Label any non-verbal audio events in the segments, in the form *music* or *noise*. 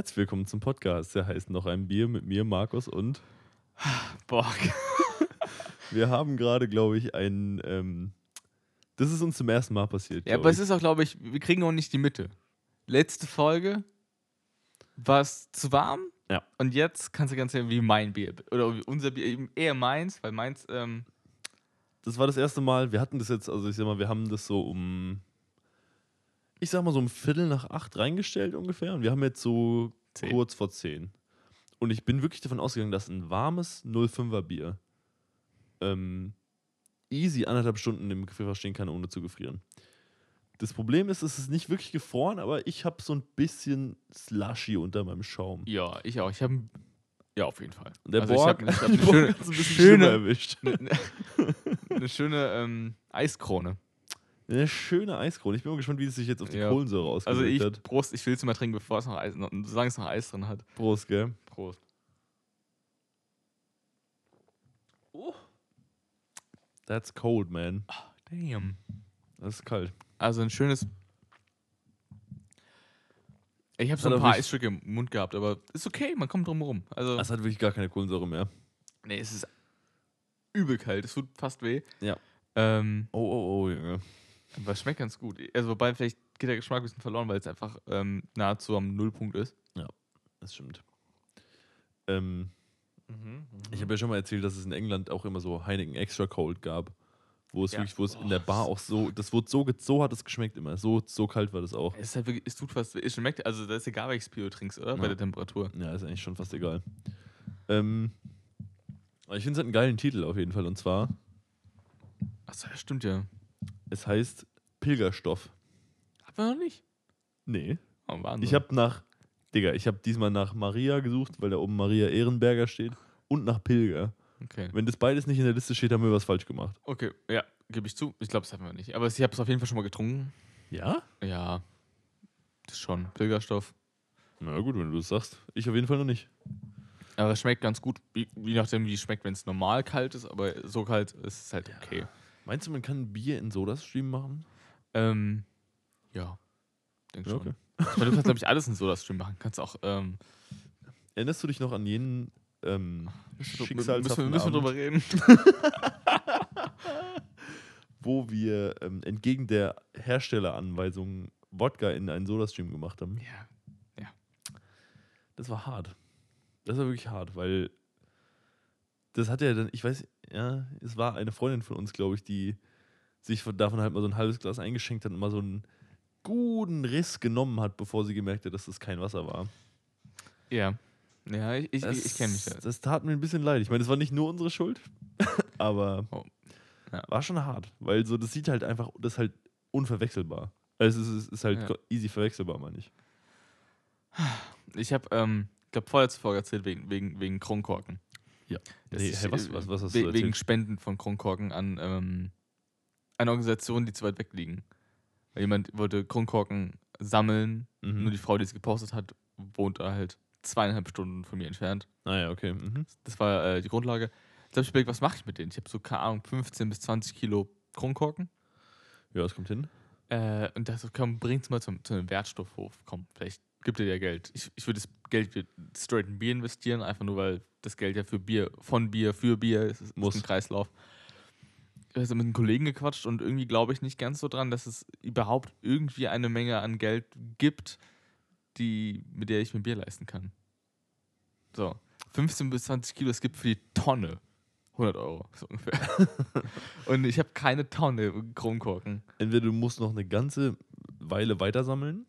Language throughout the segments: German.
Herzlich willkommen zum Podcast. Der heißt noch ein Bier mit mir, Markus und Boah. *laughs* wir haben gerade, glaube ich, ein. Ähm, das ist uns zum ersten Mal passiert. Ja, aber es ich. ist auch, glaube ich, wir kriegen auch nicht die Mitte. Letzte Folge war es zu warm. Ja. Und jetzt kannst du ganz sehen, wie mein Bier. Oder wie unser Bier, eben eher meins, weil meins, ähm, Das war das erste Mal. Wir hatten das jetzt, also ich sag mal, wir haben das so um. Ich sag mal so um Viertel nach acht reingestellt ungefähr. Und wir haben jetzt so Zehn. kurz vor zehn. Und ich bin wirklich davon ausgegangen, dass ein warmes 05er Bier ähm, easy anderthalb Stunden im Gefrierfach stehen kann, ohne zu gefrieren. Das Problem ist, es ist nicht wirklich gefroren, aber ich habe so ein bisschen Slushy unter meinem Schaum. ja, ich auch. Ich habe ja, auf jeden Fall. Und der Also Borg, ich habe hab *laughs* eine schöne, ein bisschen schöne- schlimmer erwischt. eine, *laughs* eine, eine schöne ähm, Eiskrone. Eine schöne Eiskrone. Ich bin mal gespannt, wie es sich jetzt auf die Ja. Kohlensäure Also ausgewirkt ich, hat. Prost, ich will es mal trinken, bevor es noch Eis, noch, solange es noch Eis drin hat. Prost, gell? Prost. That's cold, man. Damn. Das ist kalt. Also ein schönes. Ich habe so ein paar Eisstücke im Mund gehabt, aber ist okay, man kommt drum herum. Also, Das hat wirklich gar keine Kohlensäure mehr. nee, es ist übel kalt, es tut fast weh. Ja. Ähm, Oh, oh, oh, Junge. Aber es schmeckt ganz gut. Also, wobei vielleicht geht der Geschmack ein bisschen verloren, weil es einfach ähm, nahezu am Nullpunkt ist. Das stimmt. Ähm, ich habe ja schon mal erzählt, dass es in England auch immer so Heineken Extra Cold gab. Wo es Ja. wirklich, wo es in der Oh, Bar auch so, das wurde so, so hat es geschmeckt immer. So, so kalt war das auch. Es, ist halt wirklich, es tut fast. Es schmeckt, also, das ist egal, welches Bier du trinkst, oder? Bei Ja. der Temperatur. Ja, ist eigentlich schon fast egal. Ähm, ich finde es hat einen geilen Titel auf jeden Fall. Und zwar, Achso, ja, stimmt ja. Es heißt Pilgerstoff. Haben wir noch nicht? Nee. Oh, Wahnsinn. Ich habe nach, Digga, ich habe diesmal nach Maria gesucht, weil da oben Maria Ehrenberger steht und nach Pilger. Okay. Wenn das beides nicht in der Liste steht, haben wir was falsch gemacht. Okay, ja, gebe ich zu. Ich glaube, das hatten wir nicht. Aber ich habe es auf jeden Fall schon mal getrunken. Ja? Ja, das schon. Pilgerstoff. Na gut, wenn du das sagst. Ich auf jeden Fall noch nicht. Aber es schmeckt ganz gut, je nachdem, wie es schmeckt, wenn es normal kalt ist, aber so kalt ist es halt okay. Meinst du, man kann Bier in Sodastream machen? Ähm, ja, denk Ja, schon. okay. Meine, du kannst, glaube ich, alles in Soda-Stream machen. Kannst auch, ähm, Erinnerst du dich noch an jenen ähm, müssen wir, müssen wir drüber reden? *laughs* wo wir ähm, entgegen der Herstelleranweisung Wodka in einen Sodastream gemacht haben? Ja. Das war hart. Das war wirklich hart, weil das hat ja dann, ich weiß, ja, es war eine Freundin von uns, glaube ich, die sich von, davon halt mal so ein halbes Glas eingeschenkt hat und mal so einen guten Riss genommen hat, bevor sie gemerkt hat, dass das kein Wasser war. Ja. Ja, ich, ich, ich, kenne mich da. Das tat mir ein bisschen leid. Ich meine, das war nicht nur unsere Schuld, *laughs* aber Oh. Ja. war schon hart, weil so das sieht halt einfach, das ist halt unverwechselbar. Also es ist, ist halt Ja. easy verwechselbar, meine ich. Ich habe, ähm, ich glaube, vorletzte Folge erzählt wegen, wegen, wegen Kronkorken. Das Nee, ist, hey, was, äh, was, was hast we du wegen? Spenden von Kronkorken an ähm, eine Organisation, die zu weit weg liegen. Weil jemand wollte Kronkorken sammeln, Mhm. nur die Frau, die es gepostet hat, wohnt da halt zweieinhalb Stunden von mir entfernt. Ah ja, okay. Mhm. Das war äh, die Grundlage. Jetzt habe ich überlegt, was mache ich mit denen? Ich habe so, keine Ahnung, 15 bis 20 Kilo Kronkorken. Ja, das kommt hin. Äh, und dachte, so, komm, bring's mal zum, zu einem Wertstoffhof. Komm, vielleicht gibt dir Geld. Ich, ich würde das Geld straight in Bier investieren, einfach nur, weil das Geld ja für Bier, von Bier, für Bier ist, ist Muss. ein Kreislauf. Ich habe mit einem Kollegen gequatscht und irgendwie glaube ich nicht ganz so dran, dass es überhaupt irgendwie eine Menge an Geld gibt, die, mit der ich mir Bier leisten kann. So, 15 bis 20 Kilo, es gibt für die Tonne 100 Euro, so ungefähr. *laughs* und ich habe keine Tonne Kronkorken. Entweder du musst noch eine ganze Weile weiter sammeln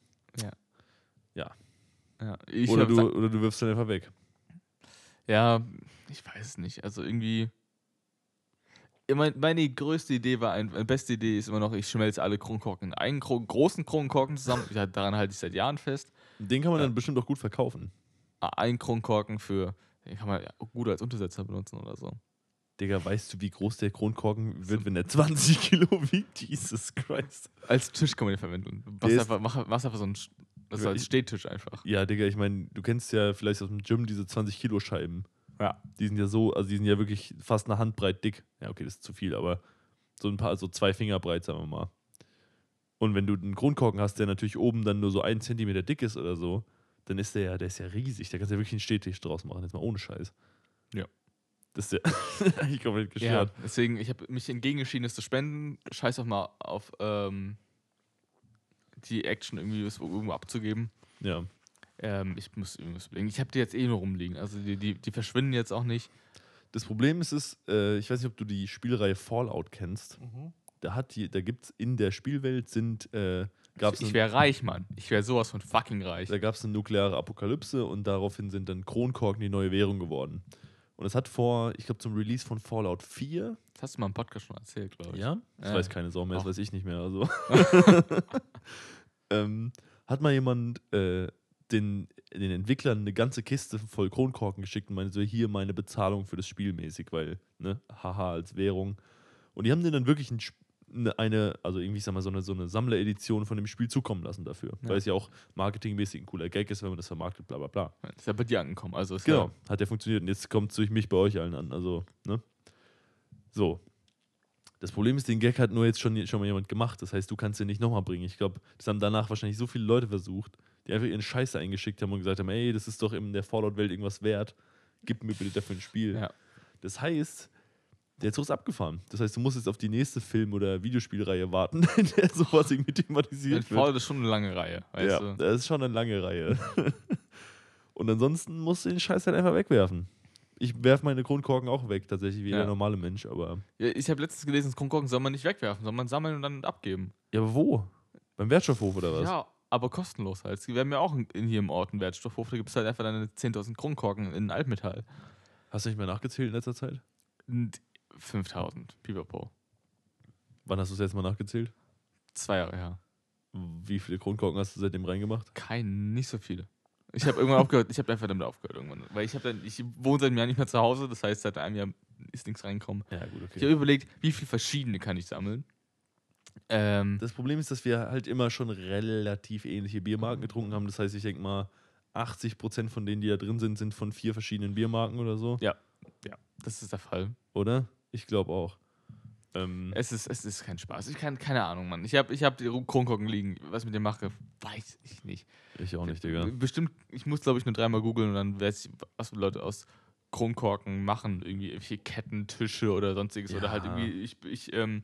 Ja, ich oder, du, oder du wirfst dann einfach weg. Ja, ich weiß es nicht. Also irgendwie. Ja, mein, meine größte Idee war, ein, meine beste Idee ist immer noch, ich schmelze alle Kronkorken in einen gro großen Kronkorken zusammen. Ja, daran halte ich seit Jahren fest. Den kann man Ja. dann bestimmt auch gut verkaufen. Ah, Ein Kronkorken für, den kann man ja gut als Untersetzer benutzen oder so. Digga, weißt du, wie groß der Kronkorken wird, wenn der 20 *laughs* Kilo wiegt? Jesus Christ. Als Tisch kann man den verwenden. Machst einfach, mach, machst einfach so einen, Das ist Ja, als Stehtisch einfach. Ja, Digga, ich meine, du kennst ja vielleicht aus dem Gym diese 20 Kilo Scheiben. Ja. Die sind ja so, also die sind ja wirklich fast eine Handbreit dick. Ja, okay, das ist zu viel, aber so ein paar, also zwei Finger breit, sagen wir mal. Und wenn du einen Kronkorken hast, der natürlich oben dann nur so einen Zentimeter dick ist oder so, dann ist der ja, der ist ja riesig. Da kannst du ja wirklich einen Stehtisch draus machen, jetzt mal ohne Scheiß. Ja. Das ist ja *laughs* eigentlich komplett Ja, gestört. deswegen, ich habe mich entgegengeschieden, es zu spenden. Scheiß auch mal auf ähm, die Action irgendwie irgendwo abzugeben. Ja. Ähm, ich muss irgendwas überlegen. Ich habe die jetzt eh nur rumliegen. Also die, die, die verschwinden jetzt auch nicht. Das Problem ist es, äh, ich weiß nicht, ob du die Spielreihe Fallout kennst. Da, hat die, da gibt es in der Spielwelt sind, äh, gab's ich wäre reich, Mann. Ich wäre sowas von fucking reich. Da gab es eine nukleare Apokalypse und daraufhin sind dann Kronkorken die neue Währung geworden. Und es hat vor, ich glaube, zum Release von Fallout 4, Das hast du mal im Podcast schon erzählt, glaube ich. ja, das Ja. weiß keine Sau mehr, das Ach. weiß ich nicht mehr. Also. *laughs* *laughs* ähm, hat mal jemand äh, den, den Entwicklern eine ganze Kiste voll Kronkorken geschickt und meinte so, hier meine Bezahlung für das Spiel mäßig, weil, ne, haha, als Währung. Und die haben denen dann wirklich ein, Sp- eine- eine, also irgendwie, ich sag mal, so eine, so eine Sammleredition von dem Spiel zukommen lassen dafür. Ja. Weil es ja auch marketingmäßig ein cooler Gag ist, wenn man das vermarktet, bla bla bla. Das ist ja bei dir angekommen. Also Genau, ja, hat ja funktioniert und jetzt kommt es durch mich bei euch allen an. Also, ne? So. Das Problem ist, den Gag hat nur jetzt schon, schon mal jemand gemacht. Das heißt, du kannst den nicht nochmal bringen. Ich glaube, das haben danach wahrscheinlich so viele Leute versucht, die einfach ihren Scheiße eingeschickt haben und gesagt haben: ey, das ist doch in der Fallout-Welt irgendwas wert. Gib mir bitte dafür ein Spiel. Ja. Das heißt, der Zug ist abgefahren. Das heißt, du musst jetzt auf die nächste Film- oder Videospielreihe warten, *laughs* in der sowas irgendwie thematisiert wird. Fallout ist schon eine lange Reihe. Weißt Ja, du? das ist schon eine lange Reihe. *laughs* Und ansonsten musst du den Scheiß halt einfach wegwerfen. Ich werfe meine Kronkorken auch weg, tatsächlich, wie Ja. jeder normale Mensch, aber. Ja, ich habe letztens gelesen, das Kronkorken soll man nicht wegwerfen, soll man sammeln und dann abgeben. Ja, aber wo? Beim Wertstoffhof oder was? Ja, aber kostenlos halt. Wir haben ja auch in, in hier im Ort einen Wertstoffhof, da gibt es halt einfach deine 10.000 Kronkorken in Altmetall. Hast du nicht mehr nachgezählt in letzter Zeit? Und 5.000, Pipapo. Wann hast du es jetzt mal nachgezählt? Zwei Jahre her. Wie viele Kronkorken hast du seitdem reingemacht? Kein, nicht so viele. Ich habe irgendwann *laughs* aufgehört, ich habe einfach damit aufgehört irgendwann. Weil ich dann, ich wohne seit einem Jahr nicht mehr zu Hause, das heißt, seit einem Jahr ist nichts reingekommen. Ja, gut, Ich habe überlegt, wie viele verschiedene kann ich sammeln. Ähm, Das Problem ist, dass wir halt immer schon relativ ähnliche Biermarken getrunken haben. Das heißt, ich denke mal, 80% von denen, die da drin sind, sind von vier verschiedenen Biermarken oder so. ja, das ist der Fall. Oder? Ich glaube auch. Ähm, Es ist, es ist kein Spaß. Ich kann, keine Ahnung, Mann. Ich habe ich hab die Kronkorken liegen. Was ich mit dem mache, weiß ich nicht. ich auch nicht, Digga. Bestimmt, ich muss, glaube ich, nur dreimal googeln und dann weiß ich, was Leute aus Kronkorken machen. Irgendwie irgendwelche Ketten, Tische oder sonstiges. Oder halt Ja. irgendwie, ich, ich ähm,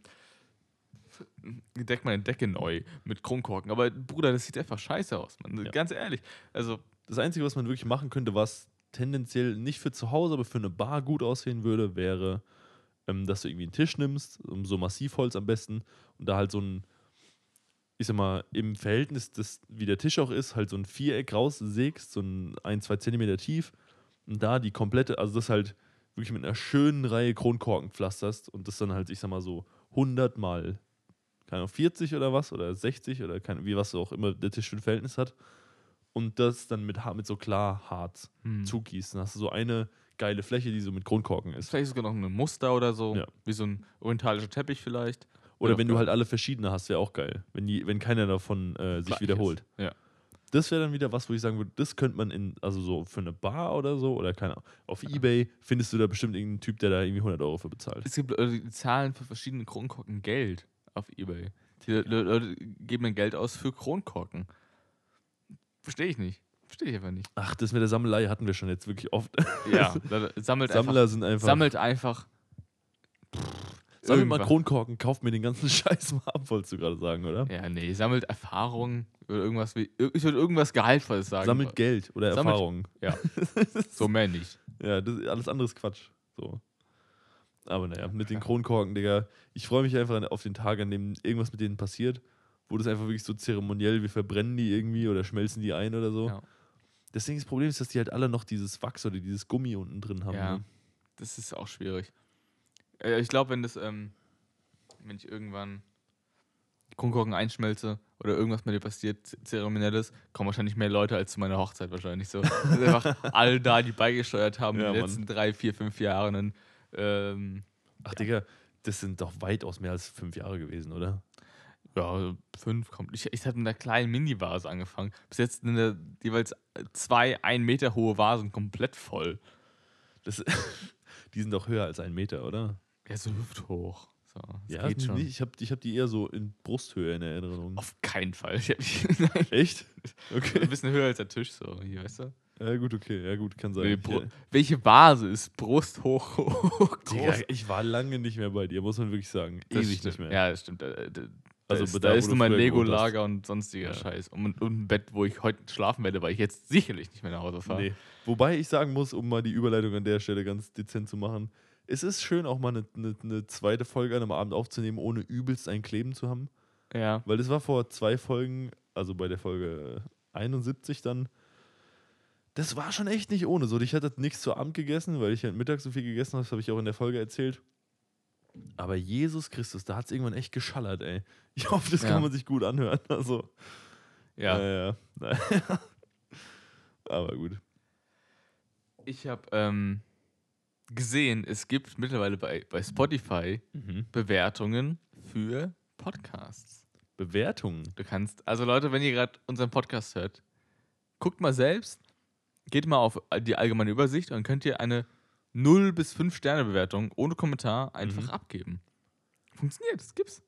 deck meine Decke neu mit Kronkorken. Aber Bruder, das sieht einfach scheiße aus, Mann. Ja. Ganz ehrlich. Also, Das Einzige, was man wirklich machen könnte, was tendenziell nicht für zu Hause, aber für eine Bar gut aussehen würde, wäre, ähm, dass du irgendwie einen Tisch nimmst, um so Massivholz am besten, und da halt so ein, ich sag mal, im Verhältnis, des, wie der Tisch auch ist, halt so ein Viereck raussägst, so ein 1, 2 Zentimeter tief, und da die komplette, also das halt wirklich mit einer schönen Reihe Kronkorken pflasterst und das dann halt, ich sag mal so 100 mal, keine Ahnung, 40 oder was, oder 60 oder keine, wie was auch immer der Tisch für ein Verhältnis hat und das dann mit, mit so Klarharz hm. zugießen. Dann hast du so eine geile Fläche, die so mit Kronkorken ist. vielleicht sogar noch ein Muster oder so. Ja. Wie so ein orientalischer Teppich vielleicht. Oder Ja, wenn du halt alle verschiedene hast, wäre auch geil. Wenn, die, wenn keiner davon äh, sich Gleich ist. wiederholt. Ja. Das wäre dann wieder was, wo ich sagen würde, das könnte man in, also so für eine Bar oder so, oder keine Ahnung, auf Ebay findest du da bestimmt irgendeinen Typ, der da irgendwie 100 Euro für bezahlt. Es gibt Leute, die zahlen für verschiedene Kronkorken Geld auf Ebay. Die Le- Le- Leute geben dann Geld aus für Kronkorken. Verstehe ich nicht. Verstehe ich einfach nicht. Ach, das mit der Sammelei hatten wir schon jetzt wirklich oft. *laughs* Ja, sammelt Sammler einfach. sind einfach. Sammelt einfach. sammelt mal. Kronkorken, kauft mir den ganzen *laughs* Scheiß mal ab, wolltest du gerade sagen, oder? Ja, nee, sammelt Erfahrung oder irgendwas. Ich würde irgendwas Gehaltvolles sagen. Sammelt Geld oder Sammelt- Erfahrungen. Ja. *laughs* so mehr nicht. Ja, das, alles andere ist Quatsch. So. Aber naja, mit den Kronkorken, Digga, ich freue mich einfach auf den Tag, an dem irgendwas mit denen passiert, wo das einfach wirklich so zeremoniell, wir verbrennen die irgendwie oder schmelzen die ein oder so. Ja. Deswegen das Problem ist, dass die halt alle noch dieses Wachs oder dieses Gummi unten drin haben. Ja. Ne? Das ist auch schwierig. Äh, ich glaube, wenn das, ähm, wenn ich irgendwann Kronkorken einschmelze oder irgendwas mit dir passiert, zeremonielles, kommen wahrscheinlich mehr Leute als zu meiner Hochzeit wahrscheinlich so. Einfach *laughs* alle da, die beigesteuert haben Ja, in den Mann. letzten drei, vier, fünf Jahren. Ähm, Ach, Digga, das sind doch weitaus mehr als fünf Jahre gewesen, oder? Ja, fünf kommt. Ich, ich hatte mit einer kleinen Mini-Vase angefangen. Bis jetzt sind jeweils zwei, ein Meter hohe Vasen komplett voll. Das, *laughs* die sind doch höher als ein Meter, oder? Ja, so hüfthoch. So, Ja, geht schon. ich habe ich hab die eher so in Brusthöhe in Erinnerung. Auf keinen Fall. *laughs* Echt? ein Okay. bisschen höher als der Tisch, so, hier, weißt du? Ja, gut, okay. Ja, gut, kann sein. Nee, äh, welche Vase ist Brust hoch, hoch Digga, groß? ich war lange nicht mehr bei dir, muss man wirklich sagen. Das Ewig stimmt. nicht mehr. Ja, das stimmt. Da, da, Also also ist, da, da ist nur mein Lego-Lager und sonstiger Ja. Scheiß. Und, und ein Bett, wo ich heute schlafen werde, weil ich jetzt sicherlich nicht mehr nach Hause fahre. Nee. Wobei ich sagen muss, um mal die Überleitung an der Stelle ganz dezent zu machen, es ist schön, auch mal eine, eine, eine zweite Folge an einem Abend aufzunehmen, ohne übelst ein Kleben zu haben. Ja. Weil das war vor zwei Folgen, also bei der Folge 71 dann, das war schon echt nicht ohne. So, ich hatte nichts zu Abend gegessen, weil ich halt mittags so viel gegessen habe, das habe ich auch in der Folge erzählt. Aber Jesus Christus, da hat es irgendwann echt geschallert, ey. Ich hoffe, das Ja. kann man sich gut anhören. *laughs* Also, Ja. ja. ja. *laughs* Aber gut. Ich habe ähm, gesehen, es gibt mittlerweile bei, bei Spotify Mhm. Bewertungen für Podcasts. Bewertungen. Du kannst, also Leute, wenn ihr gerade unseren Podcast hört, guckt mal selbst, geht mal auf die allgemeine Übersicht und dann könnt ihr eine 0 bis 5 Sterne Bewertung ohne Kommentar einfach Mhm. abgeben. Funktioniert, das gibt's.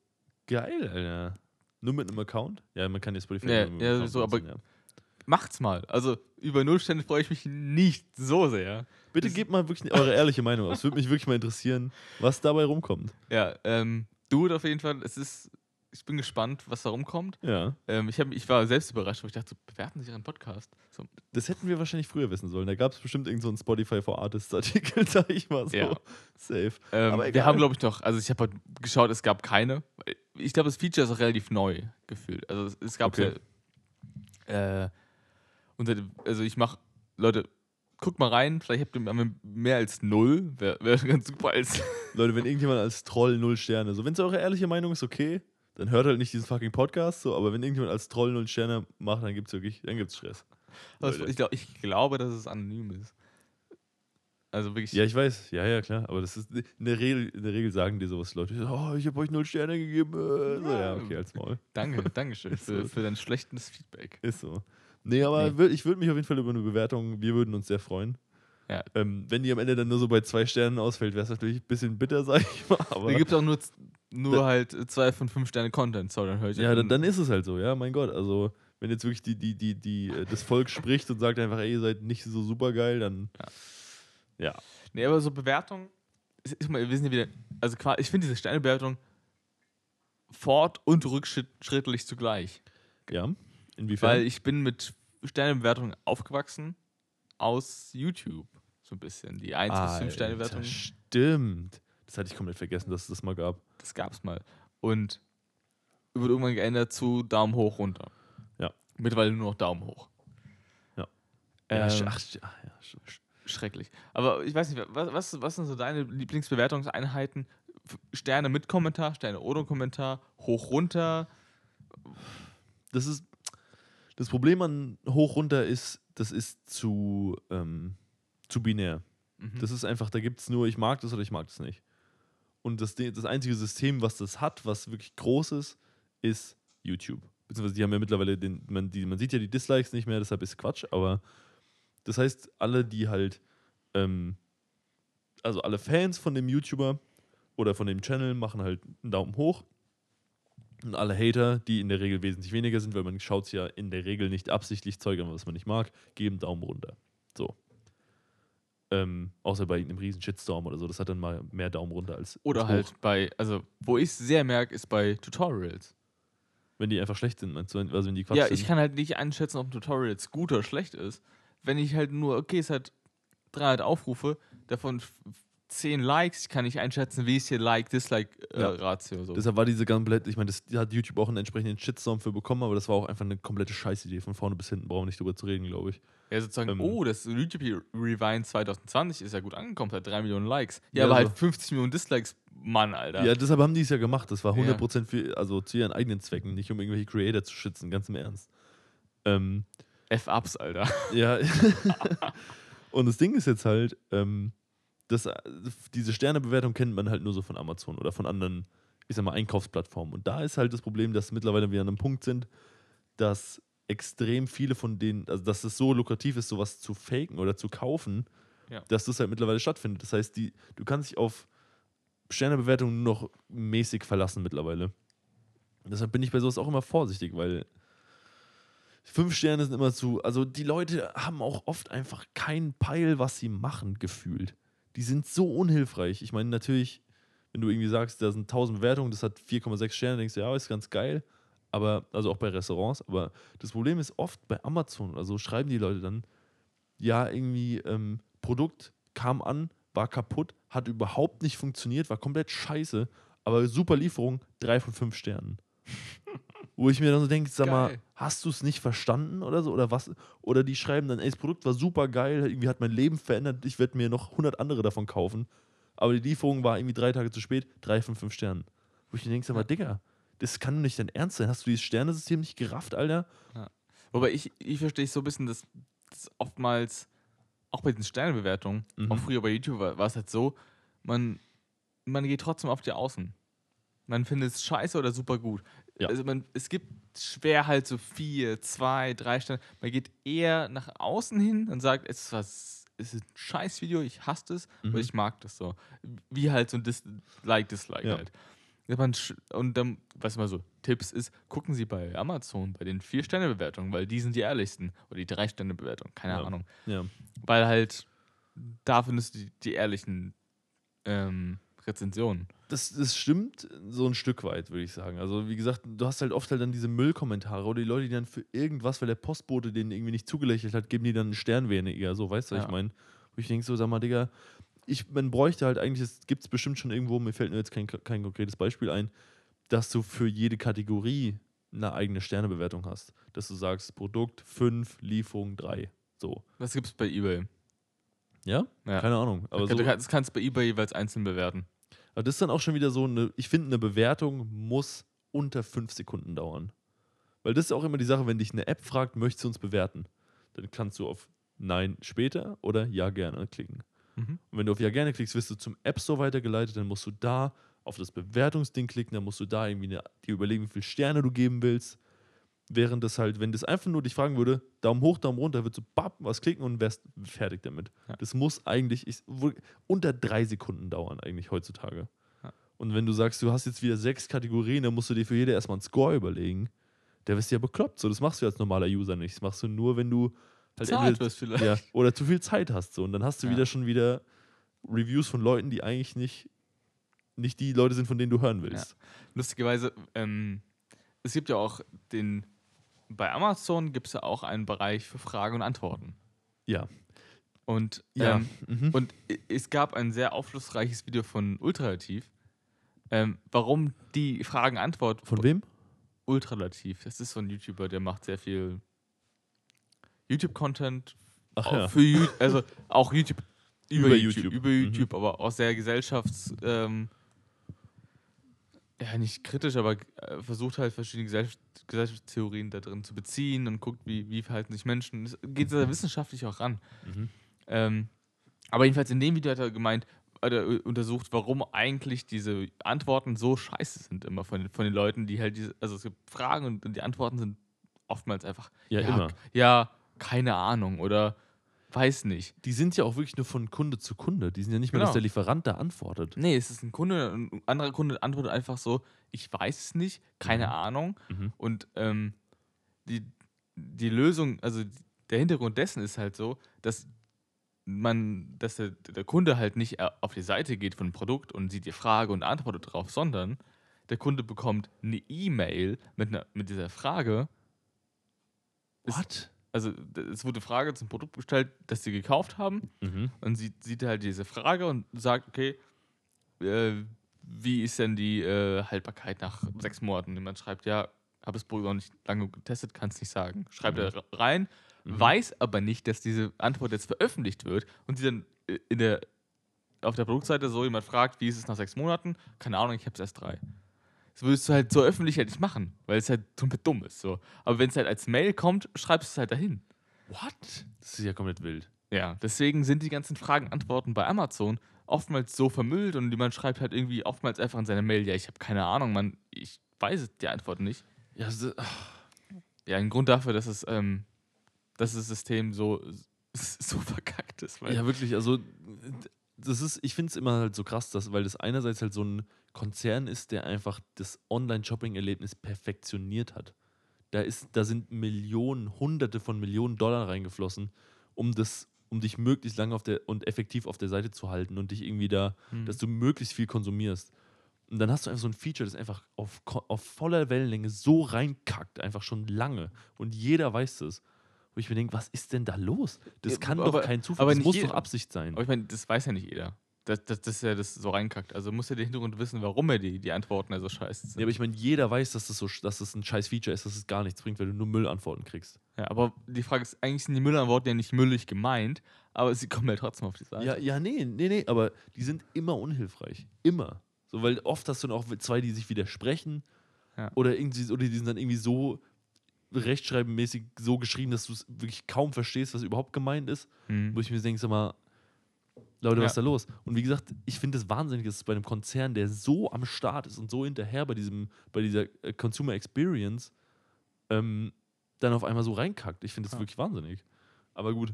Geil, Alter. Nur mit einem Account? Ja, man kann ja Spotify Ja, ja, so, aber- ja. Macht's mal. Also über 0 Sterne freue ich mich nicht so sehr. Bitte das- gebt mal wirklich eure ehrliche Meinung aus. Würde mich wirklich mal interessieren, was dabei rumkommt. Ja, ähm, du auf jeden Fall, es ist, ich bin gespannt, was da rumkommt. Ja. Ähm, ich, hab, ich war selbst überrascht, weil ich dachte, so, bewerten Sie Ihren Podcast. So, Das hätten wir wahrscheinlich früher wissen sollen. Da gab es bestimmt irgendeinen so einen Spotify for Artists Artikel, *laughs* sag ich mal so. Ja. Safe. Ähm, Aber wir egal. haben, glaube ich, noch, also ich habe geschaut, es gab keine. Ich glaube, das Feature ist auch relativ neu gefühlt. Also es, es gab Okay. ja, äh, unter, also ich mache, Leute, guckt mal rein, vielleicht habt ihr mehr als null. Wäre wär *laughs* ganz super als. Leute, wenn irgendjemand als Troll null Sterne, so wenn es eure ehrliche Meinung ist, okay, dann hört halt nicht diesen fucking Podcast, so, aber wenn irgendjemand als Troll null Sterne macht, dann gibt's wirklich, dann gibt's Stress. Also ich, glaub, ich glaube, dass es anonym ist. Also wirklich. Ja, ich weiß, ja, ja, klar, aber das ist in der Regel, in der Regel sagen dir sowas Leute, oh, ich habe euch null Sterne gegeben. So, ja, okay, als Maul. *laughs* Danke, Dankeschön *laughs* Ist für, so. für dein schlechtes Feedback. Ist so. Nee, aber Nee. ich würde mich auf jeden Fall über eine Bewertung, wir würden uns sehr freuen. Ja. Ähm, wenn die am Ende dann nur so bei zwei Sternen ausfällt, wäre es natürlich ein bisschen bitter, sag ich mal. Aber Da gibt es auch nur, nur Da- halt äh, zwei von fünf Sterne Content. Sorry, dann höre ich ja, dann, dann ist es halt so, ja, mein Gott. Also, wenn jetzt wirklich die, die, die, die, äh, das Volk spricht und sagt einfach, ey, ihr seid nicht so super geil, dann. Ja. Nee, aber so Bewertung, ist- ist mal, wir sind ja wieder, also ich finde diese Sternebewertung fort- und rückschrittlich zugleich. Ja. Inwiefern? Weil ich bin mit Sternebewertungen aufgewachsen aus YouTube. So ein bisschen. Die 1 bis 5 Alter, Sternebewertung, Stimmt. Das hatte ich komplett vergessen, dass es das mal gab. das gab es mal. Und wird irgendwann geändert zu Daumen hoch, runter. Ja. Mittlerweile nur noch Daumen hoch. Ja. Ähm, Ja, ach, ach, ja, sch- sch- Schrecklich. Aber ich weiß nicht, was, was, was sind so deine Lieblingsbewertungseinheiten? Sterne mit Kommentar, Sterne ohne Kommentar, hoch, runter. das ist das Problem an hoch runter ist, das ist zu, ähm, zu binär. Mhm. Das ist einfach, da gibt es nur, ich mag das oder ich mag das nicht. Und das, das einzige System, was das hat, was wirklich groß ist, ist YouTube. Beziehungsweise die haben ja mittlerweile den, man, die, man sieht ja die Dislikes nicht mehr, deshalb ist Quatsch, aber das heißt, alle, die halt, ähm, also alle Fans von dem YouTuber oder von dem Channel machen halt einen Daumen hoch. Und alle Hater, die in der Regel wesentlich weniger sind, weil man schaut es ja in der Regel nicht absichtlich Zeug an, was man nicht mag, geben Daumen runter. So. Ähm, außer bei irgendeinem riesen Shitstorm oder so. Das hat dann mal mehr Daumen runter als Oder hoch. halt bei, also wo ich es sehr merke, ist bei Tutorials. Wenn die einfach schlecht sind, meinst du? Also wenn die Quatsch ja, sind. ich kann halt nicht einschätzen, ob ein Tutorial jetzt gut oder schlecht ist. Wenn ich halt nur, okay, es hat 300 Aufrufe, davon 10 Likes, ich kann nicht einschätzen, wie ist hier Ja. Like-Dislike-Ratio. so. Deshalb war diese komplette, ich meine, das da hat YouTube auch einen entsprechenden Shitstorm für bekommen, aber das war auch einfach eine komplette Scheißidee. Von vorne bis hinten brauchen wir nicht drüber zu reden, glaube ich. Ja, sozusagen, Ähm, oh, das YouTube Rewind 2020 ist ja gut angekommen, hat 3 Millionen Likes. Ja, Ja, aber so. halt 50 Millionen Dislikes, Mann, Alter. Ja, deshalb haben die es ja gemacht. Das war Ja. 100% für, also zu ihren eigenen Zwecken, nicht um irgendwelche Creator zu schützen, ganz im Ernst. Ähm, F-Ups, Alter. Ja. *laughs* *laughs* und das Ding ist jetzt halt, ähm, das, diese Sternebewertung kennt man halt nur so von Amazon oder von anderen, ich sag mal, Einkaufsplattformen. Und da ist halt das Problem, dass mittlerweile wir an einem Punkt sind, dass extrem viele von denen, also dass es so lukrativ ist, sowas zu faken oder zu kaufen, Ja. dass das halt mittlerweile stattfindet. Das heißt, die, du kannst dich auf Sternebewertungen nur noch mäßig verlassen mittlerweile. Deshalb bin ich bei sowas auch immer vorsichtig, weil fünf Sterne sind immer zu. Also die Leute haben auch oft einfach keinen Peil, was sie machen, gefühlt. Die sind so unhilfreich. Ich meine, natürlich, wenn du irgendwie sagst, da sind 1000 Bewertungen, das hat 4,6 Sterne, denkst du, ja, ist ganz geil. Aber, also auch bei Restaurants. Aber das Problem ist oft bei Amazon oder so schreiben die Leute dann, ja, irgendwie, ähm, Produkt kam an, war kaputt, hat überhaupt nicht funktioniert, war komplett scheiße, aber super Lieferung, drei von fünf Sternen. Wo ich mir dann so denke, sag mal, Geil. hast du es nicht verstanden oder so? Oder was? Oder die schreiben dann, ey, das Produkt war super geil, irgendwie hat mein Leben verändert, ich werde mir noch 100 andere davon kaufen. Aber die Lieferung war irgendwie drei Tage zu spät, drei von fünf Sternen. Wo ich mir denke, sag mal, Digga, das kann doch nicht dein Ernst sein. Hast du dieses Sternesystem nicht gerafft, Alter? Wobei ich, ich verstehe so ein bisschen, dass, dass oftmals, auch bei den Sternebewertungen, Mhm. auch früher bei YouTube war, war es halt so, man, man geht trotzdem auf die Außen. Man findet es scheiße oder super gut. Ja. Also man, es gibt schwer halt so vier, zwei, drei Sterne. Man geht eher nach außen hin und sagt, es ist was, es ist ein scheiß Video, ich hasse es, Mhm. aber ich mag das so. Wie halt so ein Dis Like, Dislike Ja. halt. Und dann, was mal so Tipps ist, gucken Sie bei Amazon bei den Vier-Sterne-Bewertungen, weil die sind die ehrlichsten. Oder die Drei-Sterne-Bewertungen, keine Ja. Ahnung. Ja. Weil halt, da findest du die, die ehrlichen ähm, Rezensionen. Das, das stimmt so ein Stück weit, würde ich sagen. Also, wie gesagt, du hast halt oft halt dann diese Müllkommentare oder die Leute, die dann für irgendwas, weil der Postbote den irgendwie nicht zugelächelt hat, geben die dann einen Stern weniger. So, weißt du, was Ja. ich meine? Wo ich denke, so, sag mal, Digga, ich, man bräuchte halt eigentlich, es gibt es bestimmt schon irgendwo, mir fällt nur jetzt kein, kein konkretes Beispiel ein, dass du für jede Kategorie eine eigene Sternebewertung hast. Dass du sagst, Produkt 5, Lieferung 3. So. Das gibt's bei Ebay. Ja? Ja. Keine Ahnung. Aber so, du kannst, das kannst du bei Ebay jeweils einzeln bewerten. Aber das ist dann auch schon wieder so eine, ich finde, eine Bewertung muss unter fünf Sekunden dauern. Weil das ist auch immer die Sache, wenn dich eine App fragt, möchtest du uns bewerten? Dann kannst du auf Nein später oder Ja gerne klicken. Mhm. Und wenn du auf Ja gerne klickst, wirst du zum App Store weitergeleitet, dann musst du da auf das Bewertungsding klicken, dann musst du da irgendwie eine, dir überlegen, wie viele Sterne du geben willst. Während das halt, wenn das einfach nur dich fragen würde, Daumen hoch, Daumen runter, würdest du bap, was klicken und wärst fertig damit. Ja. Das muss eigentlich ich, unter drei Sekunden dauern, eigentlich heutzutage. Ja. Und wenn du sagst, du hast jetzt wieder sechs Kategorien, dann musst du dir für jede erstmal einen Score überlegen. Der wirst du ja bekloppt. So, das machst du als normaler User nicht. Das machst du nur, wenn du halt entweder- wirst vielleicht. ja, oder zu viel Zeit hast. So. Und dann hast du wieder schon wieder Reviews von Leuten, die eigentlich nicht, nicht die Leute sind, von denen du hören willst. Lustigerweise, ähm, es gibt ja auch den, bei Amazon gibt es ja auch einen Bereich für Fragen und Antworten. Ja. Und, Ja. ähm, Mhm. und es gab ein sehr aufschlussreiches Video von Ultralativ, ähm, warum die Fragen-Antwort Von wem? Ultralativ, das ist so ein YouTuber, der macht sehr viel YouTube-Content Ach auch ja. für also auch YouTube über, Über YouTube, YouTube. über Mhm. YouTube, aber auch sehr gesellschafts ähm, ja nicht kritisch, aber äh, versucht halt verschiedene Gesellschaft, Gesellschaftstheorien da drin zu beziehen und guckt, wie, wie verhalten sich Menschen. Es geht sehr wissenschaftlich auch ran. Mhm. Ähm, aber jedenfalls in dem Video hat er gemeint, hat er äh, untersucht, warum eigentlich diese Antworten so scheiße sind immer von, den- von den Leuten, die halt diese, also es gibt Fragen und, und die Antworten sind oftmals einfach Ja, immer. k- ja, keine Ahnung oder weiß nicht. Die sind ja auch wirklich nur von Kunde zu Kunde. Die sind ja nicht mehr, Genau. dass der Lieferant da antwortet. Nee, es ist ein Kunde, ein anderer Kunde antwortet einfach so, ich weiß es nicht, keine Mhm. Ahnung. Mhm. Und ähm, die, die Lösung, also der Hintergrund dessen ist halt so, dass man, dass der, der Kunde halt nicht äh, auf die Seite geht von dem Produkt und sieht die Frage und antwortet drauf, sondern der Kunde bekommt eine E-Mail mit, einer- mit dieser Frage. Ist- What? Also es wurde eine Frage zum Produkt gestellt, das sie gekauft haben Mhm. und sieht, sieht halt diese Frage und sagt, okay, äh, wie ist denn die äh, Haltbarkeit nach sechs Monaten? Und man schreibt, ja, habe das Produkt noch nicht lange getestet, kann es nicht sagen. Schreibt Mhm. er rein, Mhm. weiß aber nicht, dass diese Antwort jetzt veröffentlicht wird und sie dann äh, in der, auf der Produktseite so jemand fragt, wie ist es nach sechs Monaten? Keine Ahnung, ich habe es erst drei. Das würdest du halt so öffentlich halt nicht machen, weil es halt komplett dumm ist. So. Aber wenn es halt als Mail kommt, schreibst du es halt dahin. What? Das ist ja komplett wild. Ja, deswegen sind die ganzen Fragen-Antworten bei Amazon oftmals so vermüllt und man schreibt halt irgendwie oftmals einfach in seiner Mail, ja, ich habe keine Ahnung, man, ich weiß die Antwort nicht. Ja, so, Ja, ein Grund dafür, dass es, ähm, dass das System so, *laughs* so verkackt ist. Ja wirklich. Also, das ist, ich finde es immer halt so krass, dass, weil das einerseits halt so ein Konzern ist, der einfach das Online-Shopping-Erlebnis perfektioniert hat. Da, ist, da sind Millionen, Hunderte von Millionen Dollar reingeflossen, um das, um dich möglichst lange auf der und effektiv auf der Seite zu halten und dich irgendwie da, Hm. dass du möglichst viel konsumierst. Und dann hast du einfach so ein Feature, das einfach auf, auf voller Wellenlänge so reinkackt, einfach schon lange. Und jeder weiß das. Wo ich mir denke, was ist denn da los? Das Ja, kann aber- doch kein Zufall, aber das muss jeder- doch Absicht sein. Aber ich meine, das weiß ja nicht jeder. Das, das, das ja das so reinkackt. Also muss ja der Hintergrund wissen, warum er die, die Antworten also scheiße sind. Ja, aber ich meine, jeder weiß, dass das, so, dass das ein scheiß Feature ist, dass es gar nichts bringt, weil du nur Müllantworten kriegst. Ja, aber die Frage ist, eigentlich sind die Müllantworten ja nicht müllig gemeint, aber sie kommen ja trotzdem auf die Seite. Ja, ja, nee, nee, nee, aber die sind immer unhilfreich. Immer. So, weil oft hast du dann auch zwei, die sich widersprechen. Ja. Oder irgendwie, oder die sind dann irgendwie so rechtschreibenmäßig so geschrieben, dass du es wirklich kaum verstehst, was überhaupt gemeint ist. Hm. Wo ich mir denke, sag mal, Leute, was Ja. ist da los? Und wie gesagt, ich finde es wahnsinnig, dass es bei einem Konzern, der so am Start ist und so hinterher bei diesem, bei dieser äh, Consumer Experience, ähm, dann auf einmal so reinkackt. Ich finde das Ja. wirklich wahnsinnig. Aber gut,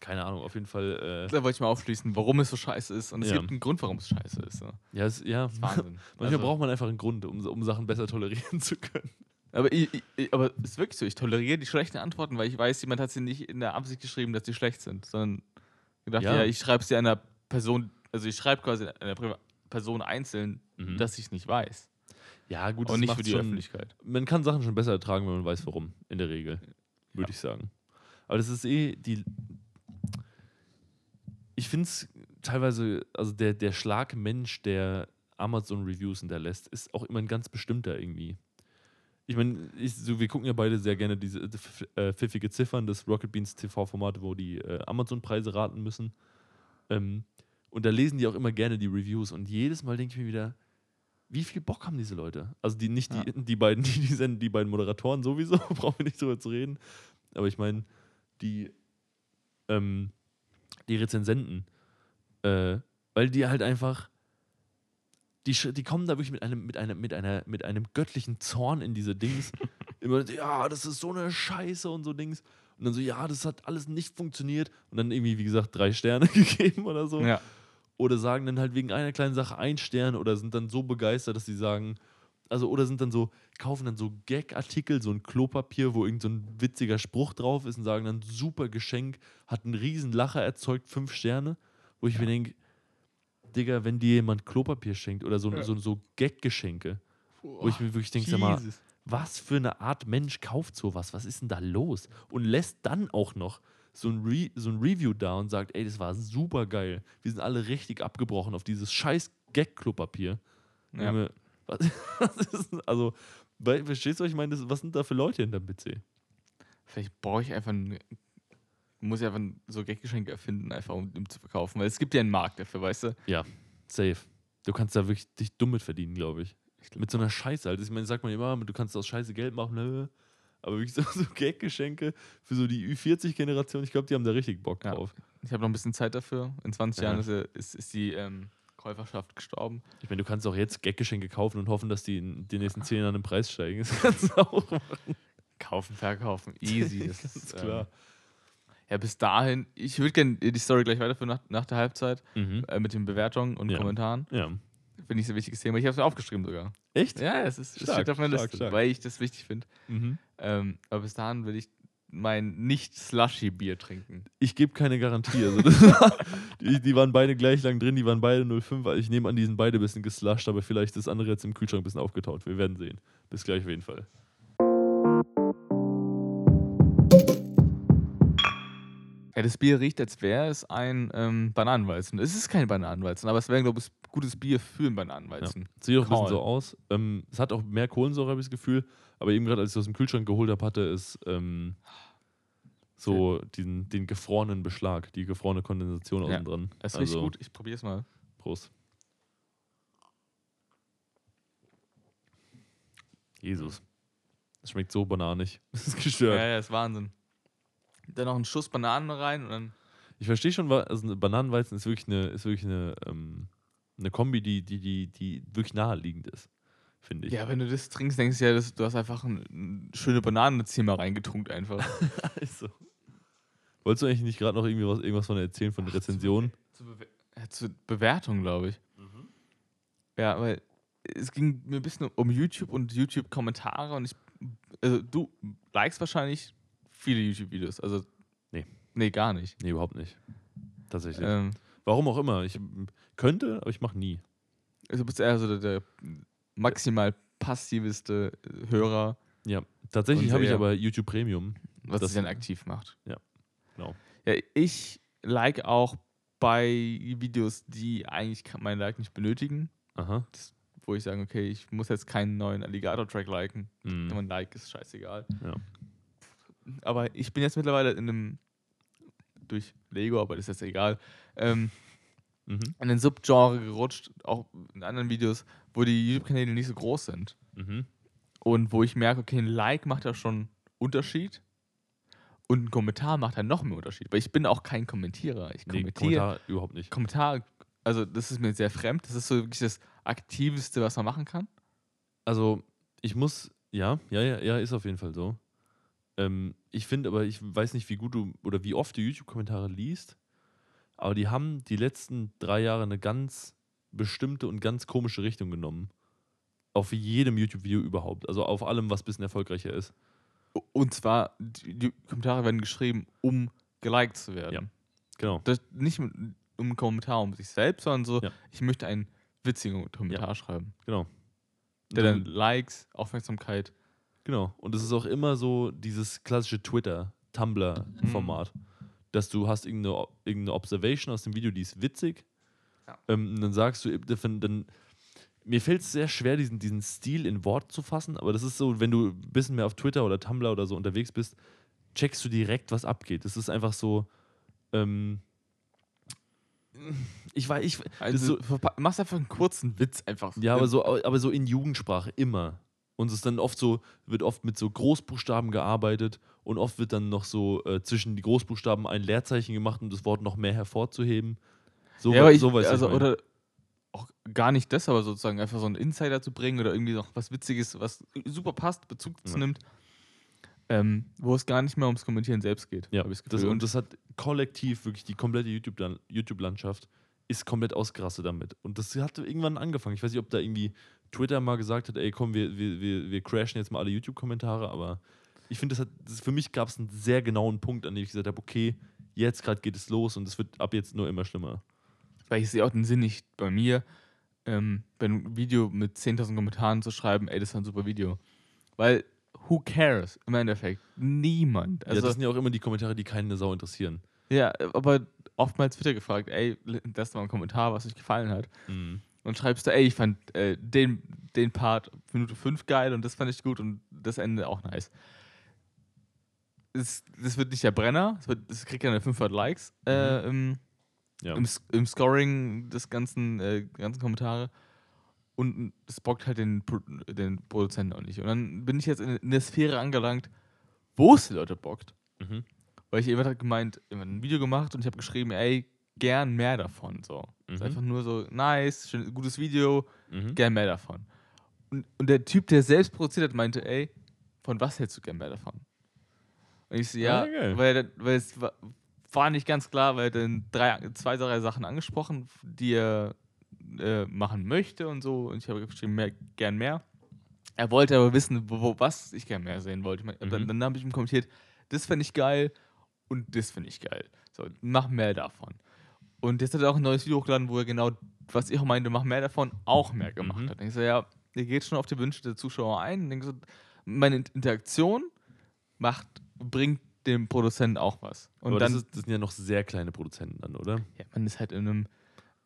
keine Ahnung, auf jeden Fall. Äh, Da wollte ich mal aufschließen, warum es so scheiße ist. Und es Ja. gibt einen Grund, warum es scheiße ist. So. ja, es, ja, Das ist Wahnsinn. *laughs* manchmal Also- braucht man einfach einen Grund, um, um Sachen besser tolerieren *laughs* zu können. Aber, ich, ich, aber es ist wirklich so, ich toleriere die schlechten Antworten, weil ich weiß, jemand hat sie nicht in der Absicht geschrieben, dass sie schlecht sind, sondern gedacht, Ja. ja, ich schreibe sie einer Person, also ich schreibe quasi einer Person einzeln, Mhm. dass ich es nicht weiß. Ja, gut, Und nicht für die schon, Öffentlichkeit. Man kann Sachen schon besser ertragen, wenn man weiß, warum, in der Regel. Würde Ja. ich sagen. Aber das ist eh die. Ich finde es teilweise, also der, der Schlagmensch, der Amazon-Reviews hinterlässt, ist auch immer ein ganz bestimmter irgendwie. Ich meine, so, wir gucken ja beide sehr gerne diese äh, äh, pfiffige Ziffern des Rocket Beans TV-Format, wo die äh, Amazon-Preise raten müssen. Ähm, und da lesen die auch immer gerne die Reviews. Und jedes Mal denke ich mir wieder, wie viel Bock haben diese Leute? Also die nicht die, die beiden, die, die, senden, die beiden Moderatoren sowieso, *laughs* brauchen wir nicht drüber zu reden. Aber ich meine, die, ähm, die Rezensenten, äh, weil die halt einfach, die, die kommen da wirklich mit einem, mit einer, mit einer, mit einem göttlichen Zorn in diese Dings. *laughs* Immer, ja, das ist so eine Scheiße und so Dings. Und dann so, ja, das hat alles nicht funktioniert. Und dann irgendwie, wie gesagt, drei Sterne *laughs* gegeben oder so Ja. oder sagen dann halt wegen einer kleinen Sache ein Stern oder sind dann so begeistert, dass sie sagen, also oder sind dann so, kaufen dann so Gag-Artikel, so ein Klopapier, wo irgend so ein witziger Spruch drauf ist und sagen dann, super Geschenk, hat einen riesen Lacher erzeugt, fünf Sterne, wo ich mir denke, Digga, wenn dir jemand Klopapier schenkt oder so, Ja. so, so Gag-Geschenke, wo ich mir wirklich denke, sag mal, was für eine Art Mensch kauft sowas? Was ist denn da los? Und lässt dann auch noch so ein, Re so ein Review da und sagt, ey, das war super geil. Wir sind alle richtig abgebrochen auf dieses scheiß Gag-Klopapier. Ja. Was, *laughs* was ist denn, also, verstehst du, was ich meine? Das- Was sind da für Leute hinterm PC? Vielleicht brauche ich einfach ein, muss ich einfach so Gaggeschenke erfinden, einfach um, um zu verkaufen. Weil es gibt ja einen Markt dafür, weißt du? Safe. Du kannst da wirklich dich dumm mit verdienen, glaube ich. Ich glaub, Mit so einer Scheiße halt. Ich meine, sagt man immer, du kannst aus Scheiße Geld machen, nö. Aber wirklich so, *laughs* so Gag-Geschenke für so die Ü40-Generation, ich glaube, die haben da richtig Bock Ja. drauf. ich habe noch ein bisschen Zeit dafür. In 20 Ja. Jahren ist, ist, die ähm, Käuferschaft gestorben. Ich meine, du kannst auch jetzt Gag-Geschenke kaufen und hoffen, dass die in den nächsten zehn Jahren im Preis steigen. *laughs* Das kannst du auch machen. Kaufen, verkaufen, easy. *laughs* Das ist klar. Ähm, ja, bis dahin, ich würde gerne die Story gleich weiterführen nach, nach der Halbzeit Mhm. äh, mit den Bewertungen und Ja. Kommentaren. Ja. Finde ich ein wichtiges Thema. Ich habe es mir aufgeschrieben sogar. Echt? Ja, es, ist, es Stark, steht auf meiner stark, Liste, stark. weil ich das wichtig finde. Mhm. Ähm, aber bis dahin will ich mein Nicht-Slushy-Bier trinken. Ich gebe keine Garantie. Also war, *laughs* die, die waren beide gleich lang drin, die waren beide 05. Also ich nehme an, die sind beide ein bisschen geslusht, aber vielleicht ist das andere jetzt im Kühlschrank ein bisschen aufgetaut. Wir werden sehen. Bis gleich auf jeden Fall. Ja, das Bier riecht, als wäre es ein ähm, Bananenweizen. Es ist kein Bananenweizen, aber es wäre, glaube ich, gutes Bier für einen Bananenweizen. Sieht auch ein bisschen so aus. Ähm, es hat auch mehr Kohlensäure, habe ich das Gefühl. Aber eben gerade, als ich es aus dem Kühlschrank geholt habe, hatte es ähm, so diesen, den gefrorenen Beschlag, die gefrorene Kondensation Ja, außen dran. Es riecht gut. Ich probiere es mal. Prost. Jesus. Das schmeckt so bananig. Das *laughs* ist Ja, gestört. ja, ist Wahnsinn. Dann noch einen Schuss Bananen rein und dann. Ich verstehe schon, also eine Bananenweizen ist wirklich eine, ist wirklich eine, ähm, eine Kombi, die, die, die, die wirklich naheliegend ist, finde ich. Ja, wenn du das trinkst, denkst du ja, das, du hast einfach ein, ein schöne Bananenzimmer reingetunkt einfach. *laughs* Also. Wolltest du eigentlich nicht gerade noch irgendwie was, irgendwas von erzählen, von Ach, Rezensionen? Zu bewe- Ja, zur Bewertung, glaube ich. Ja, weil es ging mir ein bisschen um YouTube und YouTube-Kommentare und ich, also du likest wahrscheinlich viele YouTube-Videos, also Nee. Nee, gar nicht. Nee, überhaupt nicht. Tatsächlich. Ähm, Warum auch immer. Ich könnte, aber ich mache nie. also du bist eher so der, der maximal passiveste äh, Hörer, Ja. Tatsächlich habe ich aber YouTube Premium. was Das- dann aktiv macht. Ja, genau. Ja, ich like auch bei Videos, die eigentlich mein Like nicht benötigen, Aha. wo ich sage, okay, ich muss jetzt keinen neuen Alligator-Track liken. Mhm. Mein Like ist scheißegal. Ja. Aber ich bin jetzt mittlerweile in einem, durch Lego, aber das ist jetzt egal, ähm, Mhm. in den Subgenre gerutscht, auch in anderen Videos, wo die YouTube-Kanäle nicht so groß sind. Mhm. Und wo ich merke, okay, ein Like macht da schon Unterschied. Und ein Kommentar macht dann noch mehr Unterschied. Weil ich bin auch kein Kommentierer. Ich Nee, kommentiere. Kommentar überhaupt nicht. Kommentar, also das ist mir sehr fremd. Das ist so wirklich das Aktivste, was man machen kann. Also, ich muss, ja, ja, ja, ja, ist auf jeden Fall so. Ähm, ich finde aber, ich weiß nicht, wie gut du oder wie oft du YouTube-Kommentare liest, aber die haben die letzten drei Jahre eine ganz bestimmte und ganz komische Richtung genommen. Auf jedem YouTube-Video überhaupt. Also auf allem, was ein bisschen erfolgreicher ist. Und zwar, die, die Kommentare werden geschrieben, um geliked zu werden. Ja. Genau. Das, nicht um einen Kommentar um sich selbst, sondern so, Ja. ich möchte einen witzigen Kommentar schreiben. Genau. Der Und dann Likes, Aufmerksamkeit. Genau. Und es ist auch immer so dieses klassische Twitter, Tumblr-Format. Dass du hast irgendeine, irgendeine Observation aus dem Video, die ist witzig. Ja. Ähm, und dann sagst du, dann, dann mir fällt es sehr schwer, diesen, diesen Stil in Wort zu fassen, aber das ist so, wenn du ein bisschen mehr auf Twitter oder Tumblr oder so unterwegs bist, checkst du direkt, was abgeht. Das ist einfach so, ähm, ich weiß, ich, Also, so, machst einfach einen kurzen Witz einfach. ja, aber so, aber so in Jugendsprache immer. Und es ist dann oft so, wird oft mit so Großbuchstaben gearbeitet und oft wird dann noch so äh, zwischen die Großbuchstaben ein Leerzeichen gemacht, um das Wort noch mehr hervorzuheben. So, ja, aber ich, so weiß also, ich oder auch gar nicht das, aber sozusagen einfach so einen Insider zu bringen oder irgendwie noch was Witziges, was super passt, Bezug zu Ja. nimmt, ähm, wo es gar nicht mehr ums Kommentieren selbst geht. Ja, das das, und das hat kollektiv wirklich die komplette YouTube- YouTube-Landschaft ist komplett ausgerastet damit. Und das hat irgendwann angefangen. Ich weiß nicht, ob da irgendwie Twitter mal gesagt hat, ey, komm, wir, wir, wir, wir crashen jetzt mal alle YouTube-Kommentare, aber ich finde, das hat, das, für mich gab es einen sehr genauen Punkt, an dem ich gesagt habe, okay, jetzt gerade geht es los und es wird ab jetzt nur immer schlimmer. Weil ich sehe auch den Sinn nicht bei mir, ähm, bei einem Video mit 10.000 Kommentaren zu schreiben, ey, das war ein super Video. Weil, who cares? Im Endeffekt, niemand. ja, Also, das sind ja auch immer die Kommentare, die keine Sau interessieren. ja, aber oftmals Twitter gefragt, ey, das mal ein Kommentar, was euch gefallen hat. Mhm. Und schreibst du, ey, ich fand äh, den, den Part Minute 5 geil und das fand ich gut und das Ende auch nice. Es, das wird nicht der Brenner, es, wird, es kriegt ja 500 Likes äh, im, Ja. im, im Scoring des ganzen, äh, ganzen Kommentare. Und es bockt halt den, den Produzenten auch nicht. Und dann bin ich jetzt in, in der Sphäre angelangt, wo es die Leute bockt. Mhm. Weil ich jemand hat gemeint, jemand hat ein Video gemacht und ich habe geschrieben, ey, gern mehr davon. So. Ist Mhm. einfach nur so, nice, schön, gutes Video, Mhm. gern mehr davon. Und, und der Typ, der selbst produziert hat, meinte, ey, von was hältst du gern mehr davon? Und ich so, ja, geil. weil, weil es war, war nicht ganz klar, weil er dann drei, zwei, drei Sachen angesprochen, die er äh, machen möchte und so. Und ich habe geschrieben, mehr, gern mehr. Er wollte aber wissen, wo, wo, was ich gern mehr sehen wollte. Ich mein, Dann, Mhm. dann habe ich ihm kommentiert, das fände ich geil und das finde ich geil. So, mach mehr davon. Und jetzt hat er auch ein neues Video hochgeladen, wo er genau, was ich auch meinte, mach mehr davon, auch mehr gemacht Mhm. hat. Ich so, ja, der geht schon auf die Wünsche der Zuschauer ein. Und denk so, meine Interaktion macht, bringt dem Produzenten auch was. Und Aber dann, das, ist, das sind ja noch sehr kleine Produzenten dann, oder? ja, man ist halt in einem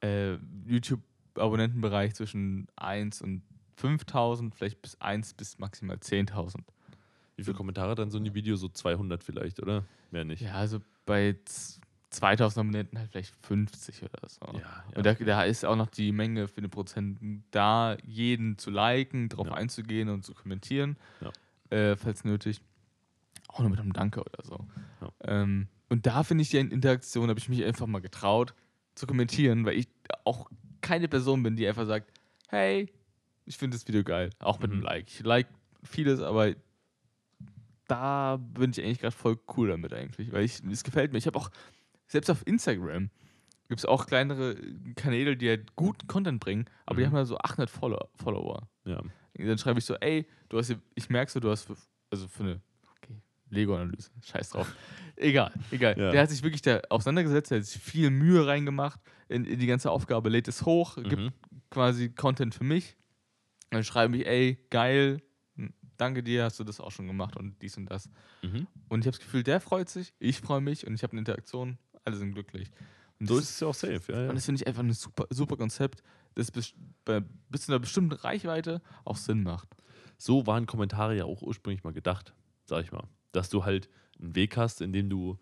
äh, YouTube-Abonnentenbereich zwischen 1 und 5000, vielleicht bis 1 bis maximal 10.000. Wie viele Kommentare dann so in die Video? So 200 vielleicht, oder? Mehr nicht. Ja, also bei z- 2000 Abonnenten halt vielleicht 50 oder so. Ja, ja. Und da, da ist auch noch die Menge für den Prozenten da, jeden zu liken, drauf Ja. einzugehen und zu kommentieren, äh, falls nötig. Auch nur mit einem Danke oder so. Ja. Ähm, und da finde ich die Interaktion, habe ich mich einfach mal getraut zu kommentieren, weil ich auch keine Person bin, die einfach sagt, hey, ich finde das Video geil, auch mit einem Mhm. Like. Ich like vieles, aber da bin ich eigentlich gerade voll cool damit eigentlich, weil ich, es gefällt mir. Ich habe auch, selbst auf Instagram, gibt es auch kleinere Kanäle, die halt guten Content bringen, aber die Mhm. haben halt so 800 Follower. Follower. Ja. Dann schreibe ich so, ey, du hast ich merke so, du hast für, also für eine okay, Lego-Analyse, scheiß drauf. *laughs* egal, egal. Ja. Der hat sich wirklich da auseinandergesetzt, der hat sich viel Mühe reingemacht in, in die ganze Aufgabe, lädt es hoch, gibt Mhm. quasi Content für mich. Dann schreibe ich, ey, geil, hm, danke dir, hast du das auch schon gemacht und dies und das. Mhm. Und ich habe das Gefühl, der freut sich, ich freue mich und ich habe eine Interaktion, alle sind glücklich. Und So ist es ja auch safe. Ja, ja. und das finde ich einfach ein super, super Konzept, das bis, bei, bis zu einer bestimmten Reichweite auch Sinn macht. so waren Kommentare ja auch ursprünglich mal gedacht, sag ich mal. Dass du halt einen Weg hast, in dem du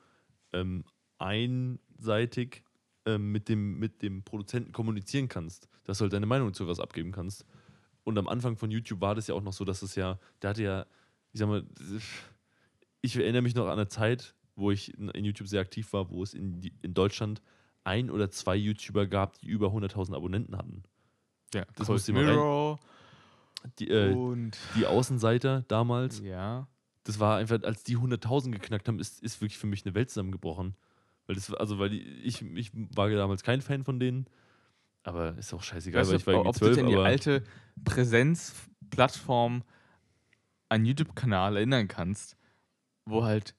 ähm, einseitig ähm, mit, dem, mit dem Produzenten kommunizieren kannst, dass du halt deine Meinung zu was abgeben kannst. Und am Anfang von YouTube war das ja auch noch so, dass es ja, der hatte ja, ich sag mal, ich erinnere mich noch an eine Zeit, wo ich in, YouTube sehr aktiv war, wo es in, in Deutschland ein oder zwei YouTuber gab, die über 100.000 Abonnenten hatten. Ja, Das Cold musst du dir mal rein- Mirror Die, äh, und die Außenseiter damals, ja. das war einfach, als die 100.000 geknackt haben, ist, ist wirklich für mich eine Welt zusammengebrochen. Weil das, also, weil ich, ich war damals kein Fan von denen, aber ist auch scheißegal, Weißt weil ich war irgendwie ob du dich zwölf, an die alte Präsenzplattform, einen YouTube-Kanal erinnern kannst, wo halt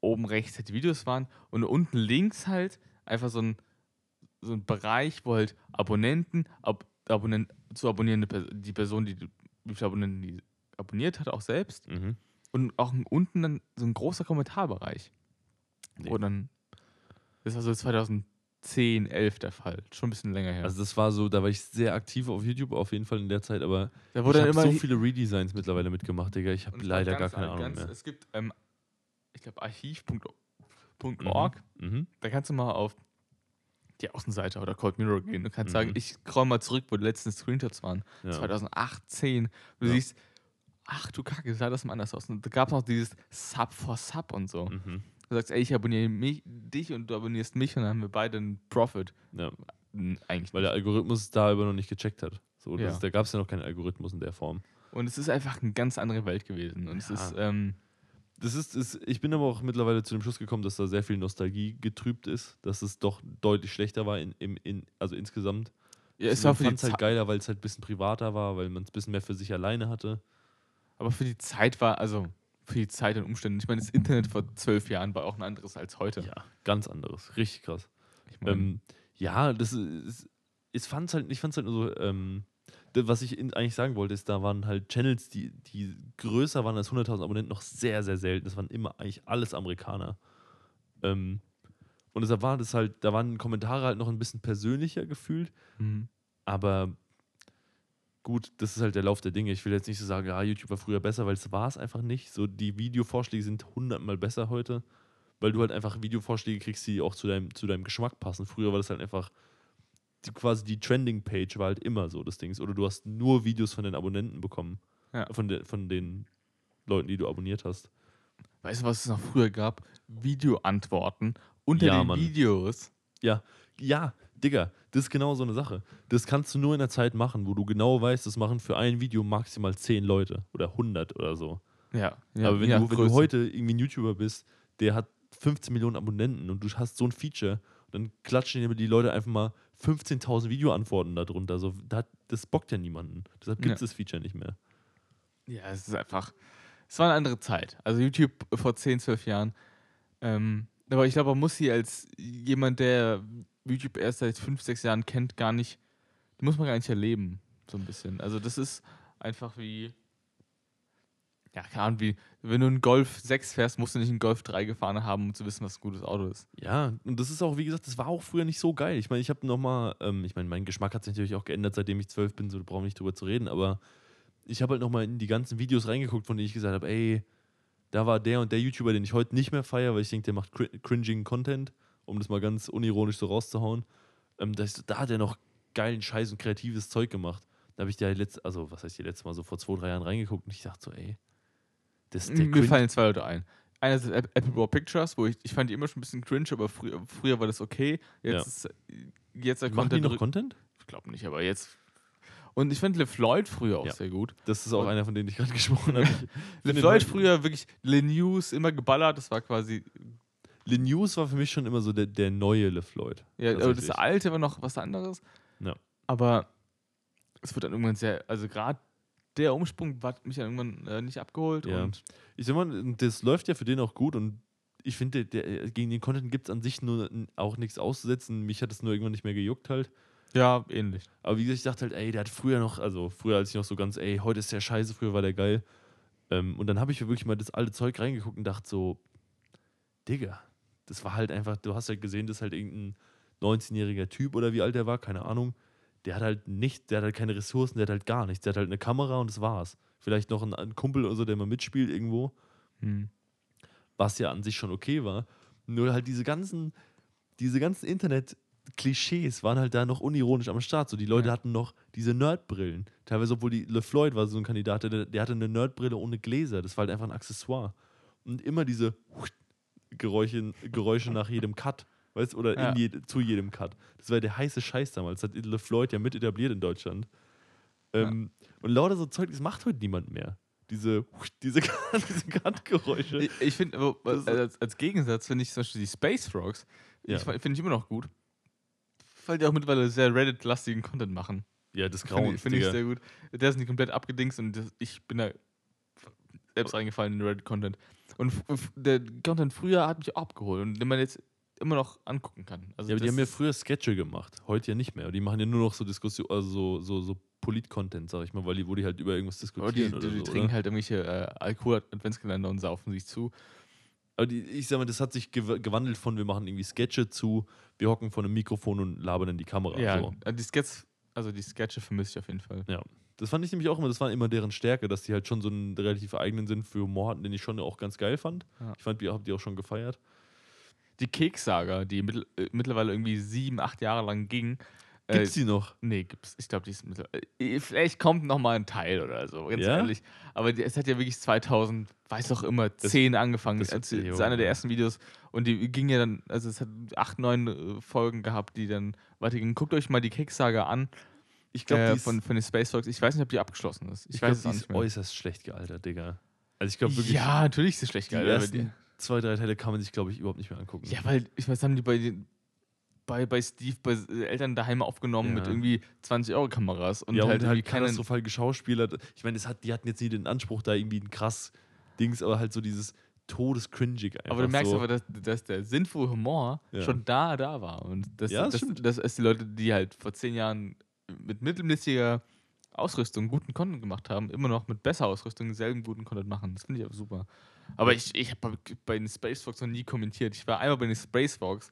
oben rechts halt die Videos waren und unten links halt einfach so ein, so ein Bereich, wo halt Abonnenten, ab, Abonnent, zu abonnierende die Person, die wie viele Abonnenten die abonniert hat, auch selbst mhm. und auch unten dann so ein großer Kommentarbereich. Nee. Wo dann, das war so 2010, 11 der Fall, schon ein bisschen länger her. Also das war so, da war ich sehr aktiv auf YouTube auf jeden Fall in der Zeit, aber da ich wurde dann habe so viele Redesigns mittlerweile mitgemacht, Digga. Ich habe leider gar keine Ahnung ganz, mehr. Es gibt, ähm, ich glaube, archiv.org. Mhm. Da kannst du mal auf die Außenseite oder Cold Mirror gehen. Du kannst Mhm. sagen, ich scroll mal zurück, wo die letzten Screenshots waren. Ja. 2018. Und du Ja. siehst, ach du Kacke, sah das mal anders aus. Und da gab es noch dieses Sub for Sub und so. Mhm. Du sagst, ey, ich abonniere mich, dich und du abonnierst mich und dann haben wir beide einen Profit. ja. Eigentlich Weil der Algorithmus da aber noch nicht gecheckt hat. So, das. Da gab es ja noch keinen Algorithmus in der Form. Und es ist einfach eine ganz andere Welt gewesen. Und es ist, ähm, Das ist, ist, ich bin aber auch mittlerweile zu dem Schluss gekommen, dass da sehr viel Nostalgie getrübt ist, dass es doch deutlich schlechter war, in, im, in, also insgesamt. ja, es war für die halt geiler, weil es halt ein bisschen privater war, weil man es ein bisschen mehr für sich alleine hatte. aber für die Zeit war, also für die Zeit und Umstände. Ich meine, das Internet vor zwölf Jahren war auch ein anderes als heute. Ja, ganz anderes. Richtig krass. Ich meine, Ähm, ja, das ist, ich halt, ich fand's halt nur so, ähm, was ich eigentlich sagen wollte, ist, da waren halt Channels, die, die größer waren als 100.000 Abonnenten, noch sehr, sehr selten. Das waren immer eigentlich alles Amerikaner. Ähm, und deshalb war das halt, da waren Kommentare halt noch ein bisschen persönlicher gefühlt, mhm. aber gut, das ist halt der Lauf der Dinge. Ich will jetzt nicht so sagen, ja, YouTube war früher besser, weil es war es einfach nicht. So, die Videovorschläge sind hundertmal besser heute, weil du halt einfach Videovorschläge kriegst, die auch zu deinem, zu deinem Geschmack passen. Früher war das halt einfach, die, quasi die Trending-Page war halt immer so das Ding. Oder du hast nur Videos von den Abonnenten bekommen. Ja. Von, de, von den Leuten, die du abonniert hast. Weißt du, was es noch früher gab? Videoantworten unter Ja, den Mann. Videos. Ja, ja, Digga, das ist genau so eine Sache. Das kannst du nur in der Zeit machen, wo du genau weißt, das machen für ein Video maximal 10 Leute oder 100 oder so. Ja. ja Aber wenn, ja, du, wenn du heute irgendwie ein YouTuber bist, der hat 15 Millionen Abonnenten und du hast so ein Feature, dann klatschen dir die Leute einfach mal 15.000 Videoantworten darunter. So, da, das bockt ja niemanden. Deshalb gibt es Ja. das Feature nicht mehr. Ja, es ist einfach. Es war eine andere Zeit. Also YouTube vor 10, 12 Jahren. Ähm, aber ich glaube, man muss sie als jemand, der YouTube erst seit 5, 6 Jahren kennt, gar nicht. Die muss man gar nicht erleben. So ein bisschen. Also, das ist einfach wie. Ja, keine Ahnung, wie. Wenn du einen Golf 6 fährst, musst du nicht einen Golf 3 gefahren haben, um zu wissen, was ein gutes Auto ist. Ja, und das ist auch, wie gesagt, das war auch früher nicht so geil. Ich meine, ich habe nochmal, ähm, ich meine, mein Geschmack hat sich natürlich auch geändert, seitdem ich zwölf bin, so brauchen wir nicht drüber zu reden, aber ich habe halt nochmal in die ganzen Videos reingeguckt, von denen ich gesagt habe, ey, da war der und der YouTuber, den ich heute nicht mehr feiere, weil ich denke, der macht cr cringing Content, um das mal ganz unironisch so rauszuhauen. Ähm, da, ist, da hat er noch geilen Scheiß und kreatives Zeug gemacht. Da habe ich der letzte, also was heißt die letzte Mal so vor zwei, drei Jahren reingeguckt und ich dachte so, ey, das, Mir cringe- fallen zwei Leute ein. Einer ist App- Apple Raw Pictures, wo ich, ich fand die immer schon ein bisschen cringe, aber früher, früher war das okay. Jetzt Ja. ist jetzt der Machen die noch Content? Ich glaube nicht, aber jetzt. Und ich fand LeFloid früher auch Ja. sehr gut. Das ist auch Und- einer, von denen ich gerade *laughs* gesprochen habe. *laughs* LeFloid früher wirklich Le News immer geballert, das war quasi. Le News war für mich schon immer so der, der neue LeFloid. Ja, aber das alte war noch was anderes. Ja. Aber es wird dann irgendwann sehr, also gerade der Umsprung hat mich dann irgendwann äh, nicht abgeholt. Ja. Und Ich sag mal, das läuft ja für den auch gut und ich finde, der, gegen den Content gibt es an sich nur auch nichts auszusetzen. Mich hat es nur irgendwann nicht mehr gejuckt halt. ja, ähnlich. Aber wie gesagt, ich dachte halt, ey, der hat früher noch, also früher als ich noch so ganz, ey, heute ist der scheiße, früher war der geil. Ähm, und dann habe ich wirklich mal das alte Zeug reingeguckt und dachte so, Digga, das war halt einfach, du hast halt gesehen, das ist halt irgendein 19-jähriger Typ oder wie alt der war, keine Ahnung. Der hat halt nicht, der hat halt keine Ressourcen, der hat halt gar nichts. Der hat halt eine Kamera und das war's. Vielleicht noch ein, Kumpel oder so, der mal mitspielt irgendwo Hm. was ja an sich schon okay war. Nur halt diese ganzen, diese ganzen Internet-Klischees waren halt da noch unironisch am Start. So, die Leute Ja. hatten noch diese Nerdbrillen. Teilweise, obwohl die LeFloid war so ein Kandidat, der, der hatte eine Nerdbrille ohne Gläser. Das war halt einfach ein Accessoire. Und immer diese Geräusche, Geräusche nach jedem Cut. Weißt oder Ja. je, zu jedem Cut. Das war der heiße Scheiß damals. Das hat LeFloid ja mit etabliert in Deutschland. Ähm, Und lauter so Zeug, das macht heute niemand mehr. Diese, diese, *laughs* diese Cut-Geräusche. Ich, ich finde, ist- als, als Gegensatz finde ich zum Beispiel die Space Frogs, Ja. finde ich immer noch gut. Weil die auch mittlerweile sehr Reddit-lastigen Content machen. Ja, das Finde Grauen. ich, find ich sehr gut. Der ist nicht komplett abgedingst und das, ich bin da selbst reingefallen in den Reddit-Content. Und der Content früher hat mich auch abgeholt und den man jetzt immer noch angucken kann. Also Ja, aber die haben ja früher Sketche gemacht, heute ja nicht mehr. Die machen ja nur noch so Diskussion, also so, so, so Polit-Content, sag ich mal, weil die, wo die halt über irgendwas die, diskutieren die, oder die so. trinken oder? halt irgendwelche äh, Alkohol-Adventskalender und saufen sich zu. Aber die, ich sag mal, das hat sich gew gewandelt von, wir machen irgendwie Sketche zu, wir hocken vor einem Mikrofon und labern in die Kamera. Ja, So. äh, die Sketches, also die Sketche vermisse ich auf jeden Fall. Das fand ich nämlich auch immer, das war immer deren Stärke, dass die halt schon so einen relativ eigenen Sinn für Humor hatten, den ich schon auch ganz geil fand. Ja. Ich fand, ihr habt die auch schon gefeiert. Die Kekssaga, die mittel, äh, mittlerweile irgendwie sieben, acht Jahre lang ging. Gibt's äh, die noch? Nee, gibt's. Ich glaube, die ist mittlerweile. Äh, vielleicht kommt noch mal ein Teil oder so, ganz Ja? ehrlich. Aber die, es hat ja wirklich 2000, weiß auch immer, 10 angefangen. das- Das, das ist einer der ersten Videos. Und die ging ja dann, also es hat acht, neun äh, Folgen gehabt, die dann weitergingen. Guckt euch mal die Kekssaga an Ich glaube, äh, die von, von den Space Fox. Ich weiß nicht, ob die abgeschlossen ist. Ich, ich weiß glaub, es die ist äußerst schlecht gealtert, Digga. Also ich glaube wirklich, ja, natürlich ist es schlecht die gealtert, aber ersten zwei, drei Teile kann man sich, glaube ich, überhaupt nicht mehr angucken. Ja, weil, ich weiß, haben die bei, den- bei, bei Steve, bei Eltern daheim aufgenommen Ja. mit irgendwie 20-Euro-Kameras und ja, halt, und halt keine. katastrophal geschauspielert. Ich meine, hat, die hatten jetzt nie den Anspruch, da irgendwie ein krass Dings, aber halt so dieses todescringig einfach. Aber du merkst so. aber, dass, dass der sinnvolle Humor Ja. schon da, da war. Und das, Ja, das das, stimmt. das, dass die Leute, die halt vor zehn Jahren mit mittelmäßiger Ausrüstung guten Content gemacht haben, immer noch mit besser Ausrüstung selben guten Content machen. Das finde ich auch super. Aber ich, ich habe bei den Space Fox noch nie kommentiert. Ich war einmal bei den Space Fox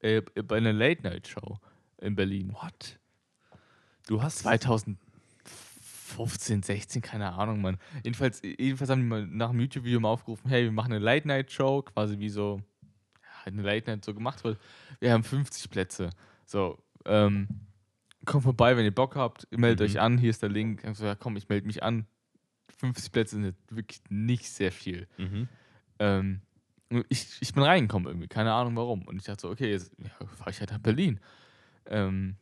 äh, bei einer Late-Night-Show in Berlin. What? Du hast 2015, 16, keine Ahnung, Mann. Jedenfalls, jedenfalls haben die mal nach einem YouTube-Video mal aufgerufen, hey, wir machen eine Late-Night-Show, quasi wie so ja, eine Late-Night so gemacht wird. Wir haben 50 Plätze. So, ähm, kommt vorbei, wenn ihr Bock habt, meldet Mhm. euch an, hier ist der Link. Ich so, ja komm, ich melde mich an. 50 Plätze sind jetzt wirklich nicht sehr viel. Mhm. Ähm, ich, ich bin reingekommen irgendwie, keine Ahnung warum. Und ich dachte so, okay, jetzt ja, fahre ich halt nach Berlin. Ähm,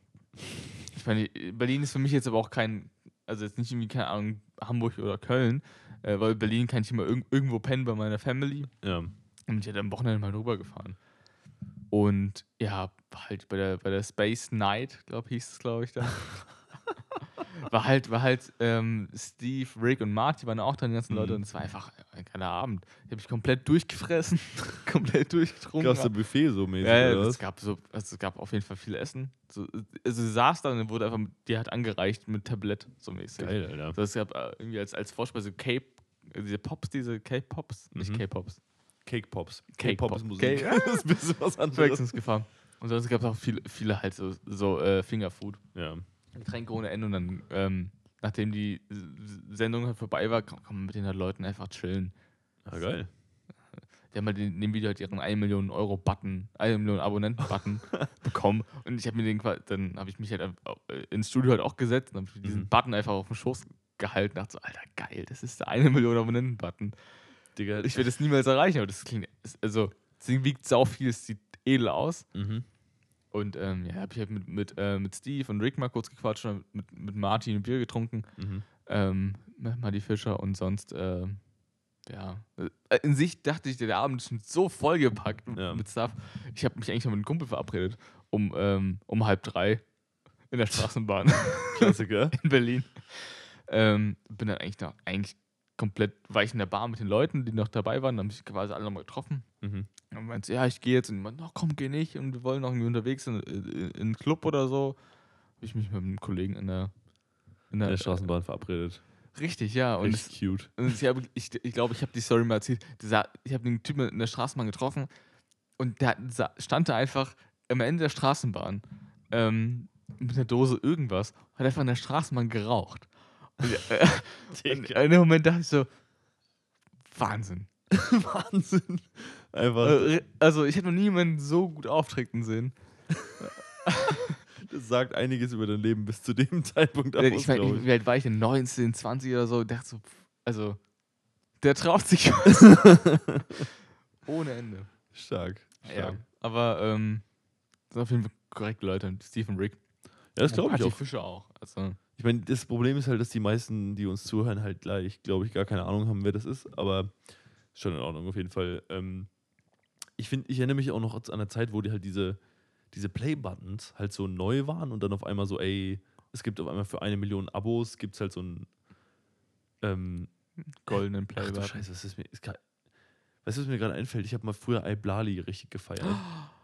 ich meine, Berlin ist für mich jetzt aber auch kein, also jetzt nicht irgendwie, keine Ahnung, Hamburg oder Köln, äh, weil Berlin kann ich immer irg irgendwo pennen bei meiner Family. Ja. Und ich hätte am Wochenende mal rübergefahren. Und ja, halt bei der, bei der Space Night, glaube hieß es, glaube ich, da. *laughs* war halt, war halt ähm, Steve, Rick und Marty waren auch da, die ganzen Leute, Mhm. und es war einfach ein geiler Abend. Ich habe mich komplett durchgefressen, *laughs* komplett durchgetrunken. Gab es ein Buffet so mäßig? ja, oder es gab so, also es gab auf jeden Fall viel Essen. So, also sie saß da und dann wurde einfach, die hat angereicht mit Tablett, so mäßig. Geil, Alter. Also es gab äh, irgendwie als, als Vorspeise Cape, äh, diese Pops, diese K-Pops, nicht Mhm. K-Pops. Cake Pops. Cake K-Pop Pop. ist Musik. Cake- das ist ein bisschen was anderes. Verwechslungsgefahr. Und sonst gab es auch viele, viele halt so, so äh, Fingerfood. Ja. Getränke ohne Ende und dann, ähm, nachdem die Sendung halt vorbei war, kann, man mit den halt Leuten einfach chillen. ja, geil. Die haben halt in dem Video halt ihren 1 Million Euro Button, 1 Million Abonnenten-Button *laughs* bekommen. Und ich habe mir den, dann habe ich mich halt äh, ins Studio halt auch gesetzt und habe diesen Mhm. Button einfach auf dem Schoß gehalten und dachte so, Alter, geil, das ist der 1 Million Abonnenten-Button. Digga. Ich werde das niemals erreichen, aber das klingt, also, es wiegt sau viel, es sieht edel aus. Mhm. Und ähm, ja, habe ich halt mit, mit, äh, mit Steve und Rick mal kurz gequatscht und mit, mit Martin ein Bier getrunken, Mhm. ähm, mit Marty Fischer und sonst, äh, ja. In sich dachte ich, der Abend ist schon so vollgepackt Ja. mit Stuff. Ich habe mich eigentlich noch mit einem Kumpel verabredet, um, ähm, um halb drei in der Straßenbahn *laughs* Klassiker. *laughs* in Berlin. Ähm, bin dann eigentlich noch eigentlich komplett weich in der Bar mit den Leuten, die noch dabei waren. Dann haben sich quasi alle nochmal getroffen. Mhm. Und meinte, ja, ich gehe jetzt. Und die meinten, no, komm, geh nicht. Und wir wollen noch irgendwie unterwegs in, in, in einen Club oder so. Habe ich mich mit einem Kollegen in der, in In der Straßenbahn verabredet. Richtig, ja. Und es, Richtig cute. und ich glaube, ich, ich, glaub, ich habe die Story mal erzählt. Dieser, ich habe den Typen in der Straßenbahn getroffen und der stand da einfach am Ende der Straßenbahn ähm, mit einer Dose irgendwas, hat einfach in der Straßenbahn geraucht. Und, äh, *laughs* und in dem Moment dachte ich so, Wahnsinn. *laughs* Wahnsinn. Einfach, Äh, Also ich hätte noch niemanden so gut auftreten sehen. das sagt einiges über dein Leben bis zu dem *laughs* Zeitpunkt aus, ich meine, glaub wie alt war ich denn? 19, 20 oder so? Ich dachte so, also, der traut sich was. *laughs* Ohne Ende. Stark. Ja, Stark. aber ähm, sind auf jeden Fall korrekte Leute. Stephen Rick. Ja, das glaube ich auch. Fischer auch. Also, Ich meine, das Problem ist halt, dass die meisten, die uns zuhören, halt gleich, glaube ich, gar keine Ahnung haben, wer das ist, aber schon in Ordnung auf jeden Fall. Ähm, ich finde, ich erinnere mich auch noch an eine Zeit, wo die halt diese, diese Play-Buttons halt so neu waren und dann auf einmal so, ey, es gibt auf einmal für eine Million Abos, gibt es halt so ein ähm, goldenen Ach Play. du Scheiße, was ist mir. Ist weißt du, was mir gerade einfällt? Ich habe mal früher Iblali richtig gefeiert. *gasps*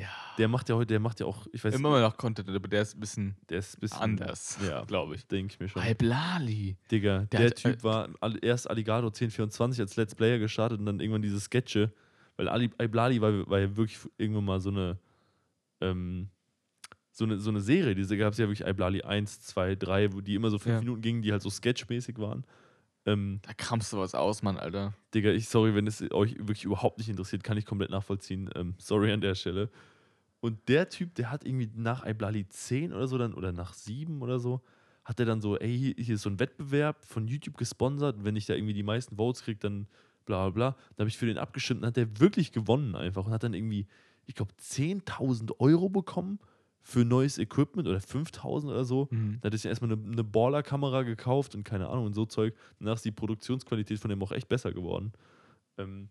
Ja. Der macht ja heute, der macht ja auch, ich weiß Immer mal noch Content, aber der ist ein bisschen der ist ein bisschen anders, *laughs* Ja, glaube ich. denke ich mir schon. Halblali. Digga, Der der, hat, Typ äh, war erst Alligator 1024 als Let's Player gestartet und dann irgendwann diese Sketche, weil Ali, Iblali war, war ja wirklich irgendwann mal so eine, ähm, so eine, so eine Serie, diese gab es ja wirklich Iblali 1, 2, 3, wo die immer so fünf Ja. Minuten gingen, die halt so sketchmäßig waren. Ähm, Da kramst du was aus, Mann, Alter. Digga, ich sorry, wenn es euch wirklich überhaupt nicht interessiert, kann ich komplett nachvollziehen. Ähm, sorry an der Stelle. Und der Typ, der hat irgendwie nach Iblali 10 oder so dann, oder nach 7 oder so, hat er dann so, ey, hier- ist so ein Wettbewerb von YouTube gesponsert. Wenn ich da irgendwie die meisten Votes kriege, dann bla bla bla. Dann habe ich für den abgestimmt und hat der wirklich gewonnen einfach und hat dann irgendwie, ich glaube, 10.000 Euro bekommen für neues Equipment oder 5.000 oder so. Mhm. Da hat sich erstmal eine, eine Baller-Kamera gekauft und keine Ahnung und so Zeug. Danach ist die Produktionsqualität von dem auch echt besser geworden. Ähm,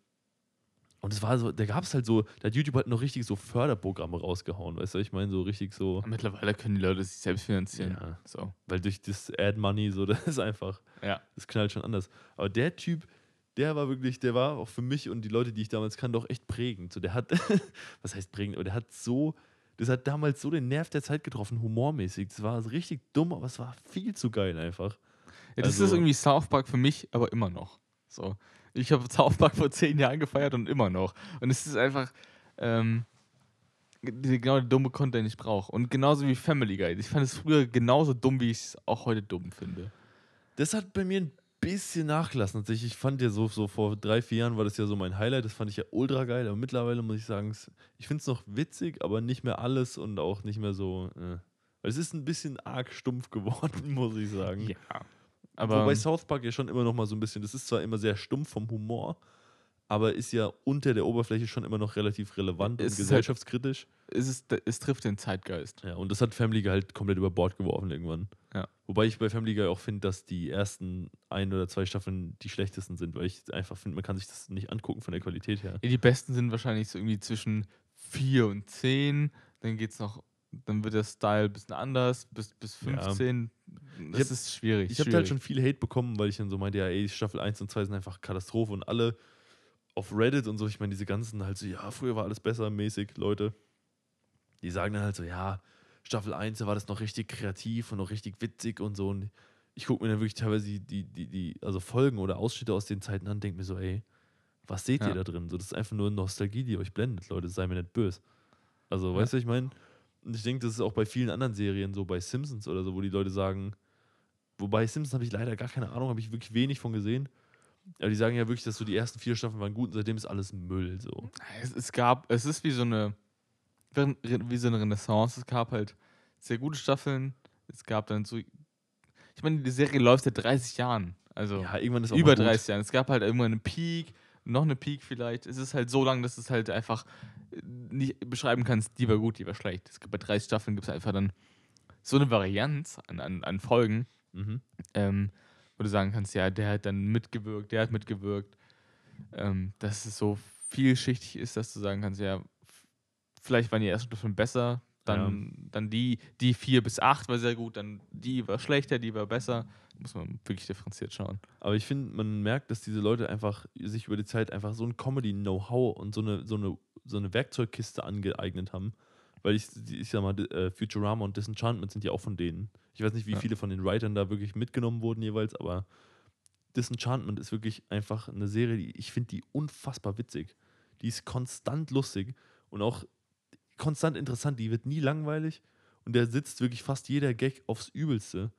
und es war so, da gab es halt so, da hat YouTube halt noch richtig so Förderprogramme rausgehauen, weißt du, ich meine, so richtig so, Mittlerweile können die Leute sich selbst finanzieren. Ja. So. weil durch das Ad-Money so, *laughs* das ist einfach, Ja. das knallt schon anders. Aber der Typ, der war wirklich, der war auch für mich und die Leute, die ich damals kannte, auch echt prägend. So, der hat, *laughs* was heißt prägend, aber der hat so, das hat damals so den Nerv der Zeit getroffen, humormäßig. Das war richtig dumm, aber es war viel zu geil einfach. Ja, das Also- ist irgendwie South Park für mich, aber immer noch. So. Ich habe South Park *laughs* vor zehn Jahren gefeiert und immer noch. Und es ist einfach ähm, genau der dumme Content, den ich brauche. Und genauso wie Family Guy. Ich fand es früher genauso dumm, wie ich es auch heute dumm finde. Das hat bei mir ein bisschen nachgelassen. Tatsächlich, ich fand ja so, so vor drei, vier Jahren war das ja so mein Highlight. Das fand ich ja ultra geil. Aber mittlerweile muss ich sagen, ich finde es noch witzig, aber nicht mehr alles und auch nicht mehr so. Äh. Es ist ein bisschen arg stumpf *laughs* geworden, muss ich sagen. Ja. Aber Wobei South Park ja schon immer noch mal so ein bisschen, das ist zwar immer sehr stumpf vom Humor, aber ist ja unter der Oberfläche schon immer noch relativ relevant Es und halt- gesellschaftskritisch. es, ist, es trifft den Zeitgeist. Ja, und das hat Family Guy halt komplett über Bord geworfen irgendwann. Ja. Wobei ich bei Family Guy auch finde, dass die ersten ein oder zwei Staffeln die schlechtesten sind, weil ich einfach finde, man kann sich das nicht angucken von der Qualität her. Ja, die besten sind wahrscheinlich so irgendwie zwischen 4 und 10. Dann geht's noch, dann wird der Style ein bisschen anders, bis, bis Ja. 15. Das hab- ist schwierig. Ich habe halt schon viel Hate bekommen, weil ich dann so meinte, ja, ey, Staffel 1 und 2 sind einfach Katastrophe und alle auf Reddit und so, ich meine, diese ganzen halt so, ja, früher war alles besser mäßig, Leute, die sagen dann halt so, ja, Staffel 1, da war das noch richtig kreativ und noch richtig witzig und so und ich gucke mir dann wirklich teilweise die, die, die, die, also Folgen oder Ausschnitte aus den Zeiten an, denke mir so, ey, was seht Ja. ihr da drin? So, das ist einfach nur Nostalgie, die euch blendet, Leute, sei mir nicht böse. Also, Ja. weißt du, ich meine? Und ich denke, das ist auch bei vielen anderen Serien so, bei Simpsons oder so, wo die Leute sagen, wobei Simpsons habe ich leider gar keine Ahnung, habe ich wirklich wenig von gesehen. Aber die sagen ja wirklich, dass so die ersten vier Staffeln waren gut und seitdem ist alles Müll. So. Es, es gab, es ist wie so eine, wie so eine Renaissance. Es gab halt sehr gute Staffeln. Es gab dann so, ich meine, die Serie läuft seit 30 Jahren. Also Ja, irgendwann ist auch über mal gut. 30 Jahren. Es gab halt irgendwann einen Peak, noch eine Peak vielleicht. Es ist halt so lang, dass es halt einfach äh, nicht beschreiben kannst, die war gut, die war schlecht. Es gibt bei 30 Staffeln gibt es einfach dann so eine Varianz an, an, an Folgen, Mhm. ähm, wo du sagen kannst, ja, der hat dann mitgewirkt, der hat mitgewirkt. ähm, dass es so vielschichtig ist, dass du sagen kannst, ja, vielleicht waren die ersten Staffeln besser, dann, dann die, die vier bis acht war sehr gut, dann die war schlechter, die war besser. Muss man wirklich differenziert schauen. Aber ich finde, man merkt, dass diese Leute einfach sich über die Zeit einfach so ein Comedy-Know-how und so eine, so, eine, so eine Werkzeugkiste angeeignet haben. Weil ich, ich sag mal, äh, Futurama und Disenchantment sind ja auch von denen. Ich weiß nicht, wie Ja. viele von den Writern da wirklich mitgenommen wurden jeweils, aber Disenchantment ist wirklich einfach eine Serie, die ich finde die unfassbar witzig. Die ist konstant lustig und auch konstant interessant. Die wird nie langweilig und da sitzt wirklich fast jeder Gag aufs Übelste.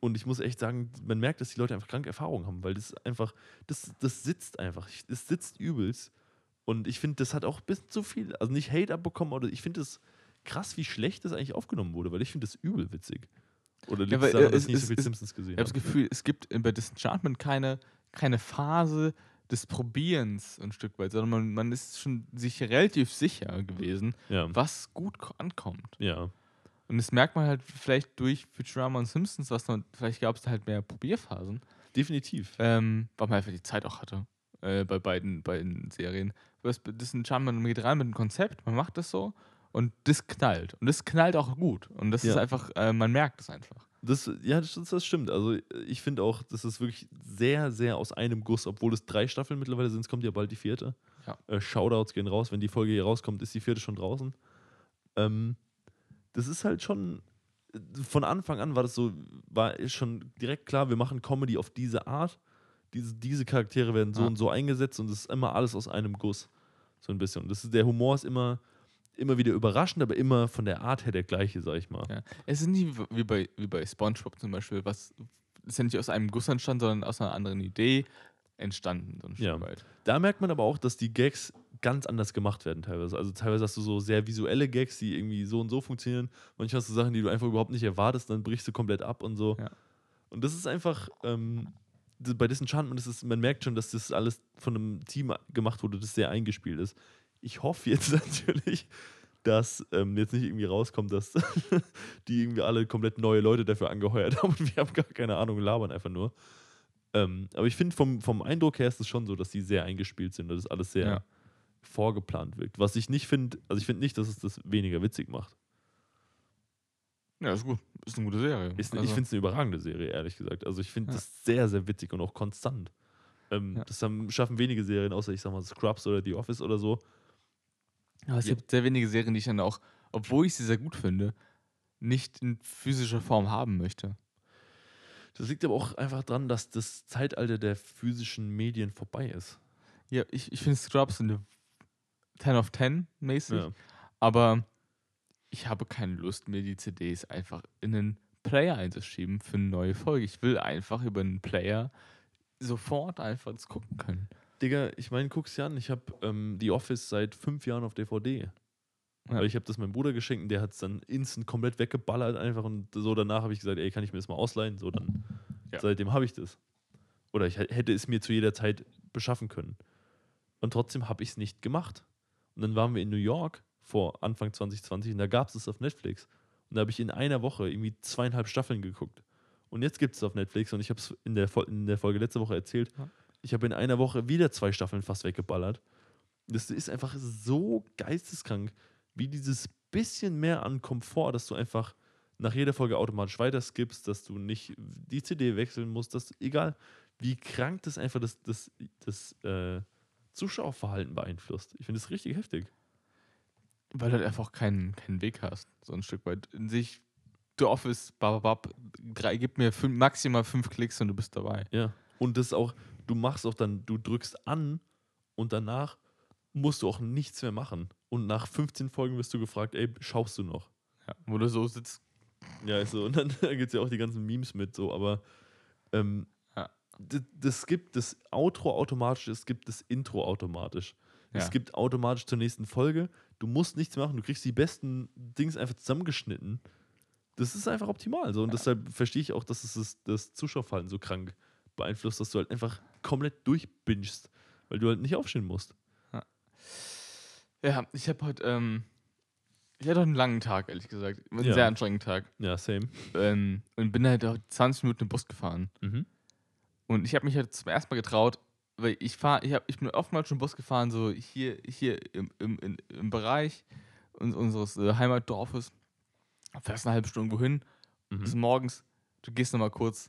Und ich muss echt sagen, man merkt, dass die Leute einfach kranke Erfahrungen haben, weil das einfach, das, das sitzt einfach. Das sitzt übelst. Und ich finde, das hat auch ein bisschen zu viel, also nicht Hate abbekommen, oder ich finde es krass, wie schlecht das eigentlich aufgenommen wurde, weil ich finde das übel witzig. Oder liegt es daran, äh, dass ich nicht so viel es- Simpsons gesehen Ich habe das habe? Gefühl, es gibt bei Disenchantment keine, keine Phase des Probierens ein Stück weit, sondern man, man ist schon sich relativ sicher gewesen, Ja. was gut ko- ankommt. ja. Und das merkt man halt vielleicht durch Futurama und Simpsons, was dann, vielleicht gab es da halt mehr Probierphasen, Definitiv. ähm, weil man einfach die Zeit auch hatte äh, bei beiden, beiden Serien. Das Disenchantment man geht rein mit einem Konzept, man macht das so und das knallt. Und das knallt auch gut. Und das ist Ja. einfach, äh, man merkt es einfach. Das, ja, das, das stimmt. Also ich finde auch, das ist wirklich sehr, sehr aus einem Guss, obwohl es drei Staffeln mittlerweile sind, es kommt ja bald die vierte. Ja. Äh, Shoutouts gehen raus, wenn die Folge hier rauskommt, ist die vierte schon draußen. Ähm, das ist halt schon, von Anfang an war das so, war schon direkt klar, wir machen Comedy auf diese Art. Diese, diese Charaktere werden so Ja. und so eingesetzt und es ist immer alles aus einem Guss. So ein bisschen. Und das ist, der Humor ist immer, immer wieder überraschend, aber immer von der Art her der gleiche, sag ich mal. Ja. Es ist nicht wie- bei, wie bei SpongeBob zum Beispiel, was ist ja nicht aus einem Guss entstanden, sondern aus einer anderen Idee entstanden, so ein Ja. weit. Da merkt man aber auch, dass die Gags ganz anders gemacht werden teilweise. Also teilweise hast du so sehr visuelle Gags, die irgendwie so und so funktionieren. Manchmal hast du Sachen, die du einfach überhaupt nicht erwartest, dann brichst du komplett ab und so. Ja. Und das ist einfach, ähm, bei Disenchantment ist es, man merkt schon, dass das alles von einem Team gemacht wurde, das sehr eingespielt ist. Ich hoffe jetzt *laughs* natürlich, dass ähm, jetzt nicht irgendwie rauskommt, dass *laughs* die irgendwie alle komplett neue Leute dafür angeheuert *laughs* haben und wir haben gar keine Ahnung, labern einfach nur. Ähm, aber ich finde, vom, vom Eindruck her ist es schon so, dass die sehr eingespielt sind und das alles sehr Ja. vorgeplant wirkt. Was ich nicht finde, also ich finde nicht, dass es das weniger witzig macht. Ja, ist gut. Ist eine gute Serie. Ist, Also, Ich finde es eine überragende Serie, ehrlich gesagt. Also ich finde Ja. das sehr, sehr witzig und auch konstant. Ähm, Ja. Das haben, schaffen wenige Serien, außer ich sag mal Scrubs oder The Office oder so. aber es Ja. gibt sehr wenige Serien, die ich dann auch, obwohl ich sie sehr gut finde, nicht in physischer Form haben möchte. Das liegt aber auch einfach daran, dass das Zeitalter der physischen Medien vorbei ist. Ja, ich, ich finde Scrubs eine 10 of 10 mäßig, Ja. aber ich habe keine Lust, mir die CDs einfach in einen Player einzuschieben für eine neue Folge. Ich will einfach über einen Player sofort einfach das gucken können. Digga, ich meine, guck's dir an, ich habe ähm, The Office seit fünf Jahren auf DVD. Ja. Weil ich habe das meinem Bruder geschenkt und der hat es dann instant komplett weggeballert einfach und so danach habe ich gesagt, ey, kann ich mir das mal ausleihen? So dann, Ja. seitdem habe ich das. Oder ich hätte es mir zu jeder Zeit beschaffen können. Und trotzdem habe ich es nicht gemacht. Und dann waren wir in New York vor Anfang 2020 und da gab es es auf Netflix. Und da habe ich in einer Woche irgendwie zweieinhalb Staffeln geguckt. Und jetzt gibt es auf Netflix und ich habe es in, der in der Folge letzte Woche erzählt. Ja. Ich habe in einer Woche wieder zwei Staffeln fast weggeballert. Das ist einfach so geisteskrank, wie dieses bisschen mehr an Komfort, dass du einfach nach jeder Folge automatisch weiter skippst, dass du nicht die CD wechseln musst, dass egal wie krank das einfach das, das, das äh, Zuschauerverhalten beeinflusst. Ich finde das richtig heftig. Weil du halt einfach keinen, keinen Weg hast, so ein Stück weit. In sich, The Office, bababab, drei, gib mir fünf, maximal fünf Klicks und du bist dabei. Ja. Und das auch, du machst auch dann, du drückst an und danach musst du auch nichts mehr machen. Und nach 15 Folgen wirst du gefragt, ey, schaust du noch? Ja, wo du so sitzt. Ja, ist so. Und dann *laughs* gibt es ja auch die ganzen Memes mit, so, aber ähm, Ja. d- das gibt das Outro automatisch, es gibt das Intro automatisch. Es Ja. gibt automatisch zur nächsten Folge. Du musst nichts machen, du kriegst die besten Dings einfach zusammengeschnitten. Das ist einfach optimal. So. Und deshalb verstehe ich auch, dass es das, das Zuschauerverhalten so krank beeinflusst, dass du halt einfach komplett durchbingst, weil du halt nicht aufstehen musst. Ja, ich habe heute, ähm, ich hatte heute einen langen Tag, ehrlich gesagt. Einen Ja. sehr anstrengenden Tag. Ja, same. Ähm, und bin halt auch 20 Minuten im Bus gefahren. Mhm. Und ich habe mich halt zum ersten Mal getraut, weil ich fahre, ich, hab, ich bin oftmals schon Bus gefahren, so hier, hier im, im, im, im Bereich uns, unseres äh, Heimatdorfes. Fährst eine halbe Stunde wohin, Mhm. bis morgens, du gehst nochmal kurz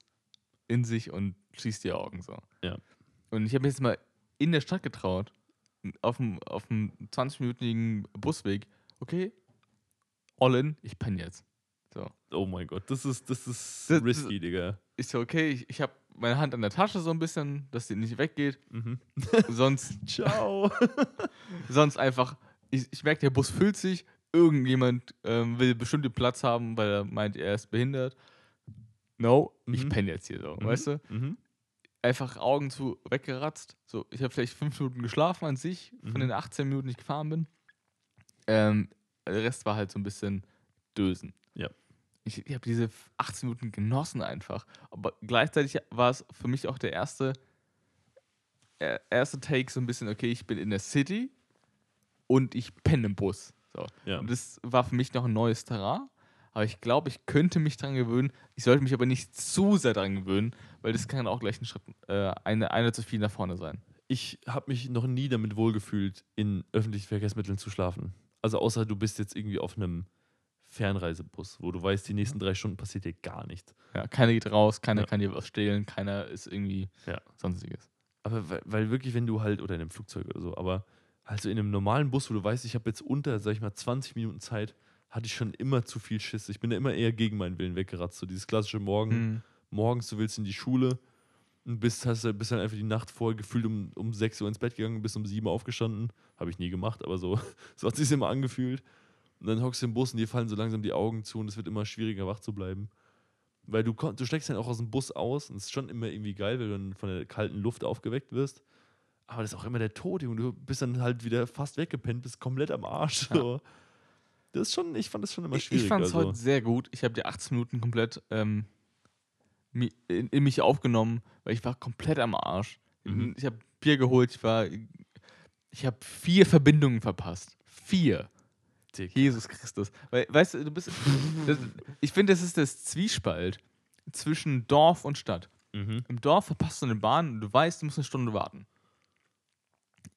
in sich und schließt die Augen so. Ja. Und ich habe mich jetzt mal in der Stadt getraut, auf dem, auf dem 20-minütigen Busweg, okay, all in, ich penne jetzt. So. Oh mein Gott, das ist, das ist Das- risky, Digga. Ich so, okay, ich, ich habe meine Hand an der Tasche so ein bisschen, dass die nicht weggeht. Mhm. *laughs* Sonst, *laughs* Ciao. *laughs* sonst einfach, ich, ich merke, der Bus füllt sich, irgendjemand ähm, will bestimmt den Platz haben, weil er meint, er ist behindert. No, ich Mhm. penne jetzt hier so, weißt du? Mhm. Einfach Augen zu weggeratzt. So, ich habe vielleicht fünf Minuten geschlafen an sich, von Mhm. den 18 Minuten, die ich gefahren bin. Ähm, der Rest war halt so ein bisschen Dösen. Ja. Ich, ich habe diese 18 Minuten genossen einfach. Aber gleichzeitig war es für mich auch der erste, äh, erste Take so ein bisschen, okay, ich bin in der City und ich penne im Bus. So. Ja. Und das war für mich noch ein neues Terrain. Aber ich glaube, ich könnte mich dran gewöhnen. Ich sollte mich aber nicht zu sehr dran gewöhnen, weil das kann auch gleich ein Schritt, äh, eine, eine zu viel nach vorne sein. Ich habe mich noch nie damit wohlgefühlt, in öffentlichen Verkehrsmitteln zu schlafen. Also außer du bist jetzt irgendwie auf einem Fernreisebus, wo du weißt, die nächsten drei Stunden passiert dir gar nichts. Ja, keiner geht raus, keiner Ja. kann dir was stehlen, keiner ist irgendwie Ja. sonstiges. Aber weil, weil wirklich, wenn du halt, oder in einem Flugzeug oder so, aber halt so in einem normalen Bus, wo du weißt, ich habe jetzt unter, sag ich mal, 20 Minuten Zeit, hatte ich schon immer zu viel Schiss. Ich bin da immer eher gegen meinen Willen weggeratzt. So dieses klassische Morgen, Hm. morgens, du willst in die Schule und bist, hast, bist dann einfach die Nacht vorher gefühlt um, um 6 Uhr ins Bett gegangen, bist um 7 Uhr aufgestanden. Habe ich nie gemacht, aber so, *laughs* so hat sich immer angefühlt. Und dann hockst du im Bus und dir fallen so langsam die Augen zu und es wird immer schwieriger, wach zu bleiben. Weil du, du steigst dann auch aus dem Bus aus und es ist schon immer irgendwie geil, weil du dann von der kalten Luft aufgeweckt wirst. Aber das ist auch immer der Tod, Junge. Du bist dann halt wieder fast weggepennt, bist komplett am Arsch. Ja. So. Das ist schon, ich fand das schon immer Ich, schwierig. ich fand es also. heute sehr gut. Ich habe die 18 Minuten komplett ähm, in, in mich aufgenommen, weil ich war komplett am Arsch. Mhm. Ich habe Bier geholt, ich war. Ich habe vier Verbindungen verpasst. Vier. Dick. Jesus Christus. Weil, weißt du, du bist. *laughs* das, ich finde, das ist das Zwiespalt zwischen Dorf und Stadt. Mhm. Im Dorf verpasst du eine Bahn und du weißt, du musst eine Stunde warten.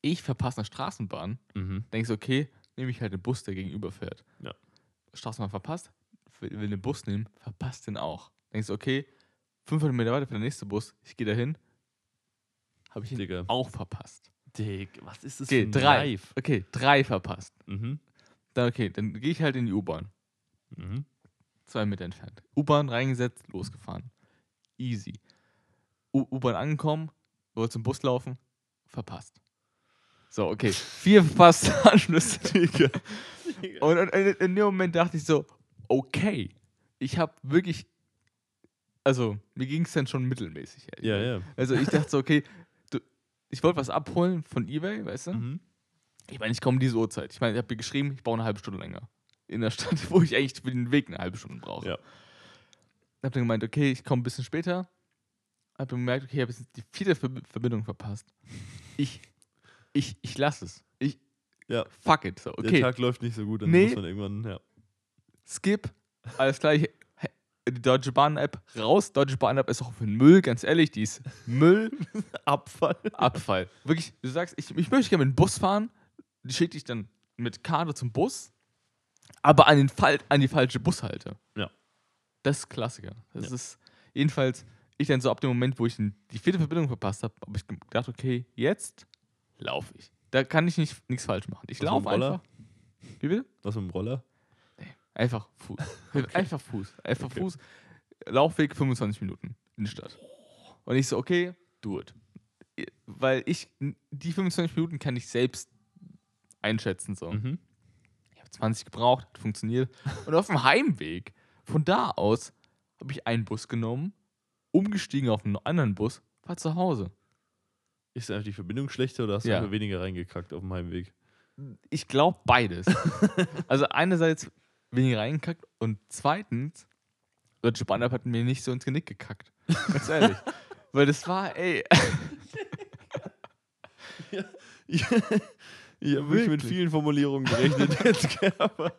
Ich verpasse eine Straßenbahn, Mhm. denkst, okay, nehme ich halt den Bus, der gegenüber fährt. Ja. Straßenbahn verpasst, will, will den Bus nehmen, verpasst den auch. Denkst, okay, 500 Meter weiter für der nächste Bus, ich gehe dahin, habe ich ihn Digga. auch verpasst. Dick, was ist das Okay, für ein drei. Live? Okay, drei verpasst. Mhm. Dann, okay, dann gehe ich halt in die U-Bahn. Mhm. zwei Meter entfernt. U-Bahn reingesetzt, losgefahren. Easy. U-Bahn angekommen, wollte zum Bus laufen, verpasst. So, okay. Vier verpasste Anschlüsse. *laughs* Und, in, dem Moment dachte ich so, okay, ich habe wirklich, also mir ging es dann schon mittelmäßig. Ja, ja. Also ich dachte so, okay, du, ich wollte was abholen von Ebay, weißt du? Mhm. Ich meine, ich komme diese Uhrzeit. Ich meine, ich habe mir geschrieben, ich brauche eine halbe Stunde länger. In der Stadt, *laughs* wo ich eigentlich für den Weg eine halbe Stunde brauche. Ja. Hab dann gemeint, okay, ich komme ein bisschen später. Hab dann gemerkt, okay, ich habe jetzt die vierte Verb Verbindung verpasst. Ich, ich, ich lasse es. Ich, Ja. fuck it. So, Der okay, Tag läuft nicht so gut, dann Nee. muss man irgendwann, ja. skip, alles gleich. Die Deutsche Bahn-App raus. Deutsche Bahn-App ist auch für den Müll, ganz ehrlich, die ist Müll. *laughs* Abfall. Abfall. Wirklich, du sagst, ich, ich möchte gerne mit dem Bus fahren, die schickt dich dann mit Karte zum Bus, aber an, den Fal an die falsche Bushalte. Ja. Das ist Klassiker. Das Ja. ist jedenfalls, ich dann so ab dem Moment, wo ich die vierte Verbindung verpasst habe, habe ich gedacht, okay, jetzt laufe ich. Da kann ich nicht nichts falsch machen. Ich laufe einfach. Wie bitte? Was mit dem Roller? Einfach Fuß. *laughs* Einfach Fuß. Einfach Okay. Fuß. Laufweg 25 Minuten in die Stadt. Und ich so, okay, do it. Weil ich, die 25 Minuten kann ich selbst einschätzen. So. Mhm. Ich habe 20 gebraucht, hat funktioniert. Und auf dem Heimweg, von da aus, habe ich einen Bus genommen, umgestiegen auf einen anderen Bus, war zu Hause. Ist einfach die Verbindung schlechter oder hast du Ja. einfach weniger reingekackt auf dem Heimweg? Ich glaube beides. *laughs* also einerseits weniger reingekackt und zweitens, Deutsche Bahn hat mir nicht so ins Genick gekackt. Ganz ehrlich. *laughs* Weil das war, ey, *laughs* ich ich habe wirklich mit vielen Formulierungen gerechnet, *laughs* jetzt, aber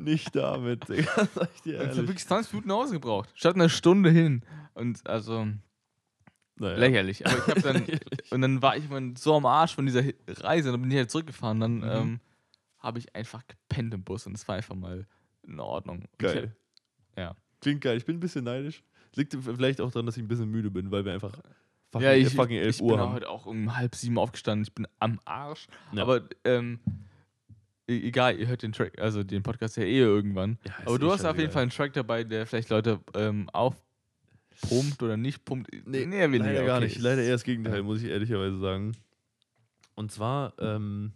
nicht damit, ich habe wirklich 20 Minuten nach Hause gebraucht. Statt einer Stunde hin. Und also, Naja. lächerlich. Aber ich habe dann, *laughs* und dann war ich mal so am Arsch von dieser Reise, dann bin ich halt zurückgefahren, dann Mhm. ähm, habe ich einfach gepennt im Bus und es war einfach mal in Ordnung. Geil. Ich, ja. Klingt geil. Ich bin ein bisschen neidisch. Liegt vielleicht auch daran, dass ich ein bisschen müde bin, weil wir einfach fucking, ja, ich, fucking 11 ich Uhr bin haben. heute auch um halb sieben aufgestanden. Ich bin am Arsch. Ja. Aber ähm, e- egal, ihr hört den Track, also den Podcast ja eh irgendwann. Ja, Aber du eh hast auf jeden. Fall einen Track dabei, der vielleicht Leute ähm, aufpumpt oder nicht pumpt. Nee, eher weniger, Leider gar okay. nicht. Leider eher das Gegenteil, muss ich ehrlicherweise sagen. Und zwar ähm,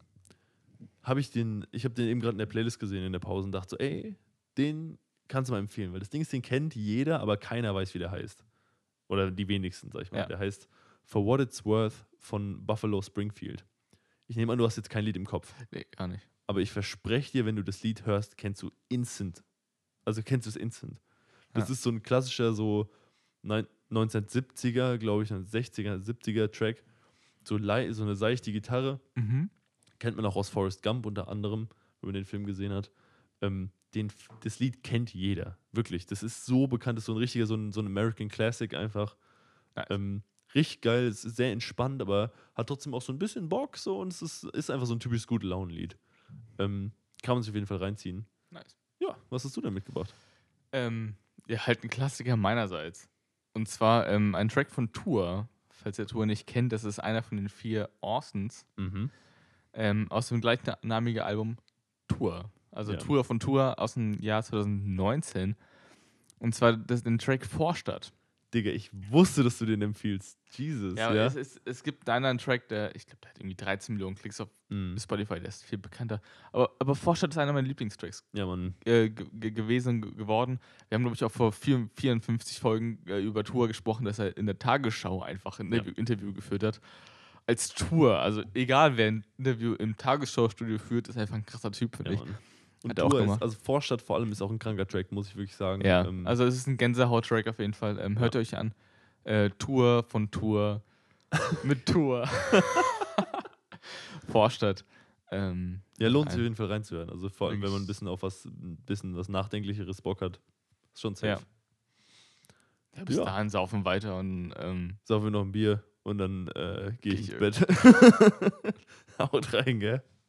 habe ich den, ich habe den eben gerade in der Playlist gesehen in der Pause und dachte so, ey, den kannst du mal empfehlen, weil das Ding ist, den kennt jeder, aber keiner weiß, wie der heißt. Oder die wenigsten, sag ich mal. Ja. Der heißt For What It's Worth von Buffalo Springfield. Ich nehme an, du hast jetzt kein Lied im Kopf. Nee, gar nicht. Aber ich verspreche dir, wenn du das Lied hörst, kennst du instant. Also kennst du es instant. Das Ja. ist so ein klassischer, so nein- 1970er, glaube ich, 60er, 70er Track. So, so eine seichte Gitarre. Mhm. Kennt man auch aus Forrest Gump unter anderem, wenn man den Film gesehen hat. Ähm, den, das Lied kennt jeder. Wirklich. Das ist so bekannt. Das ist so ein richtiger, so ein, so ein American Classic einfach. Nice. Ähm, richtig geil. Es ist sehr entspannt, aber hat trotzdem auch so ein bisschen Bock. So, und es ist, ist einfach so ein typisches gute Launenlied. Ähm, kann man sich auf jeden Fall reinziehen. Nice. Ja, was hast du denn mitgebracht? Ähm, ja, halt ein Klassiker meinerseits. Und zwar ähm, ein Track von Tour. Falls ihr Tour nicht kennt, das ist einer von den vier Austins Mhm. ähm, aus dem gleichnamigen Album Tour. Also Ja. Tour von Tour aus dem Jahr 2019. Und zwar das, den Track Vorstadt. Digga, ich wusste, dass du den empfiehlst. Jesus, Ja, ja. Es, ist, es gibt einen anderen Track, der, ich glaube, der hat irgendwie 13 Millionen Klicks auf Mhm. Spotify, der ist viel bekannter. Aber, aber Vorstadt ist einer meiner Lieblingstracks Ja, Mann. äh, ge- ge- gewesen ge- geworden. Wir haben, glaube ich, auch vor vier, 54 Folgen äh, über Tour gesprochen, dass er in der Tagesschau einfach ein Ja. Interview, Interview geführt hat. Als Tour, also egal wer ein Interview im Tagesschau-Studio führt, ist einfach ein krasser Typ, finde Ja, ich. Mann. Und Hat er auch ist, gemacht. also Vorstadt vor allem ist auch ein kranker Track, muss ich wirklich sagen. Ja, Ähm, also es ist ein Gänsehaut-Track auf jeden Fall. Ähm, hört Ja. euch an. Äh, Tour von Tour *laughs* mit Tour. *laughs* Vorstadt. Ähm, ja, lohnt sich auf jeden Fall reinzuhören. Also vor allem, wenn man ein bisschen auf was, ein bisschen was Nachdenklicheres Bock hat. Ist schon safe. Ja. ja, bis Ja. dahin saufen weiter und ähm, Saufen wir noch ein Bier und dann äh, gehe ich ins Bett. *laughs* Haut rein, gell?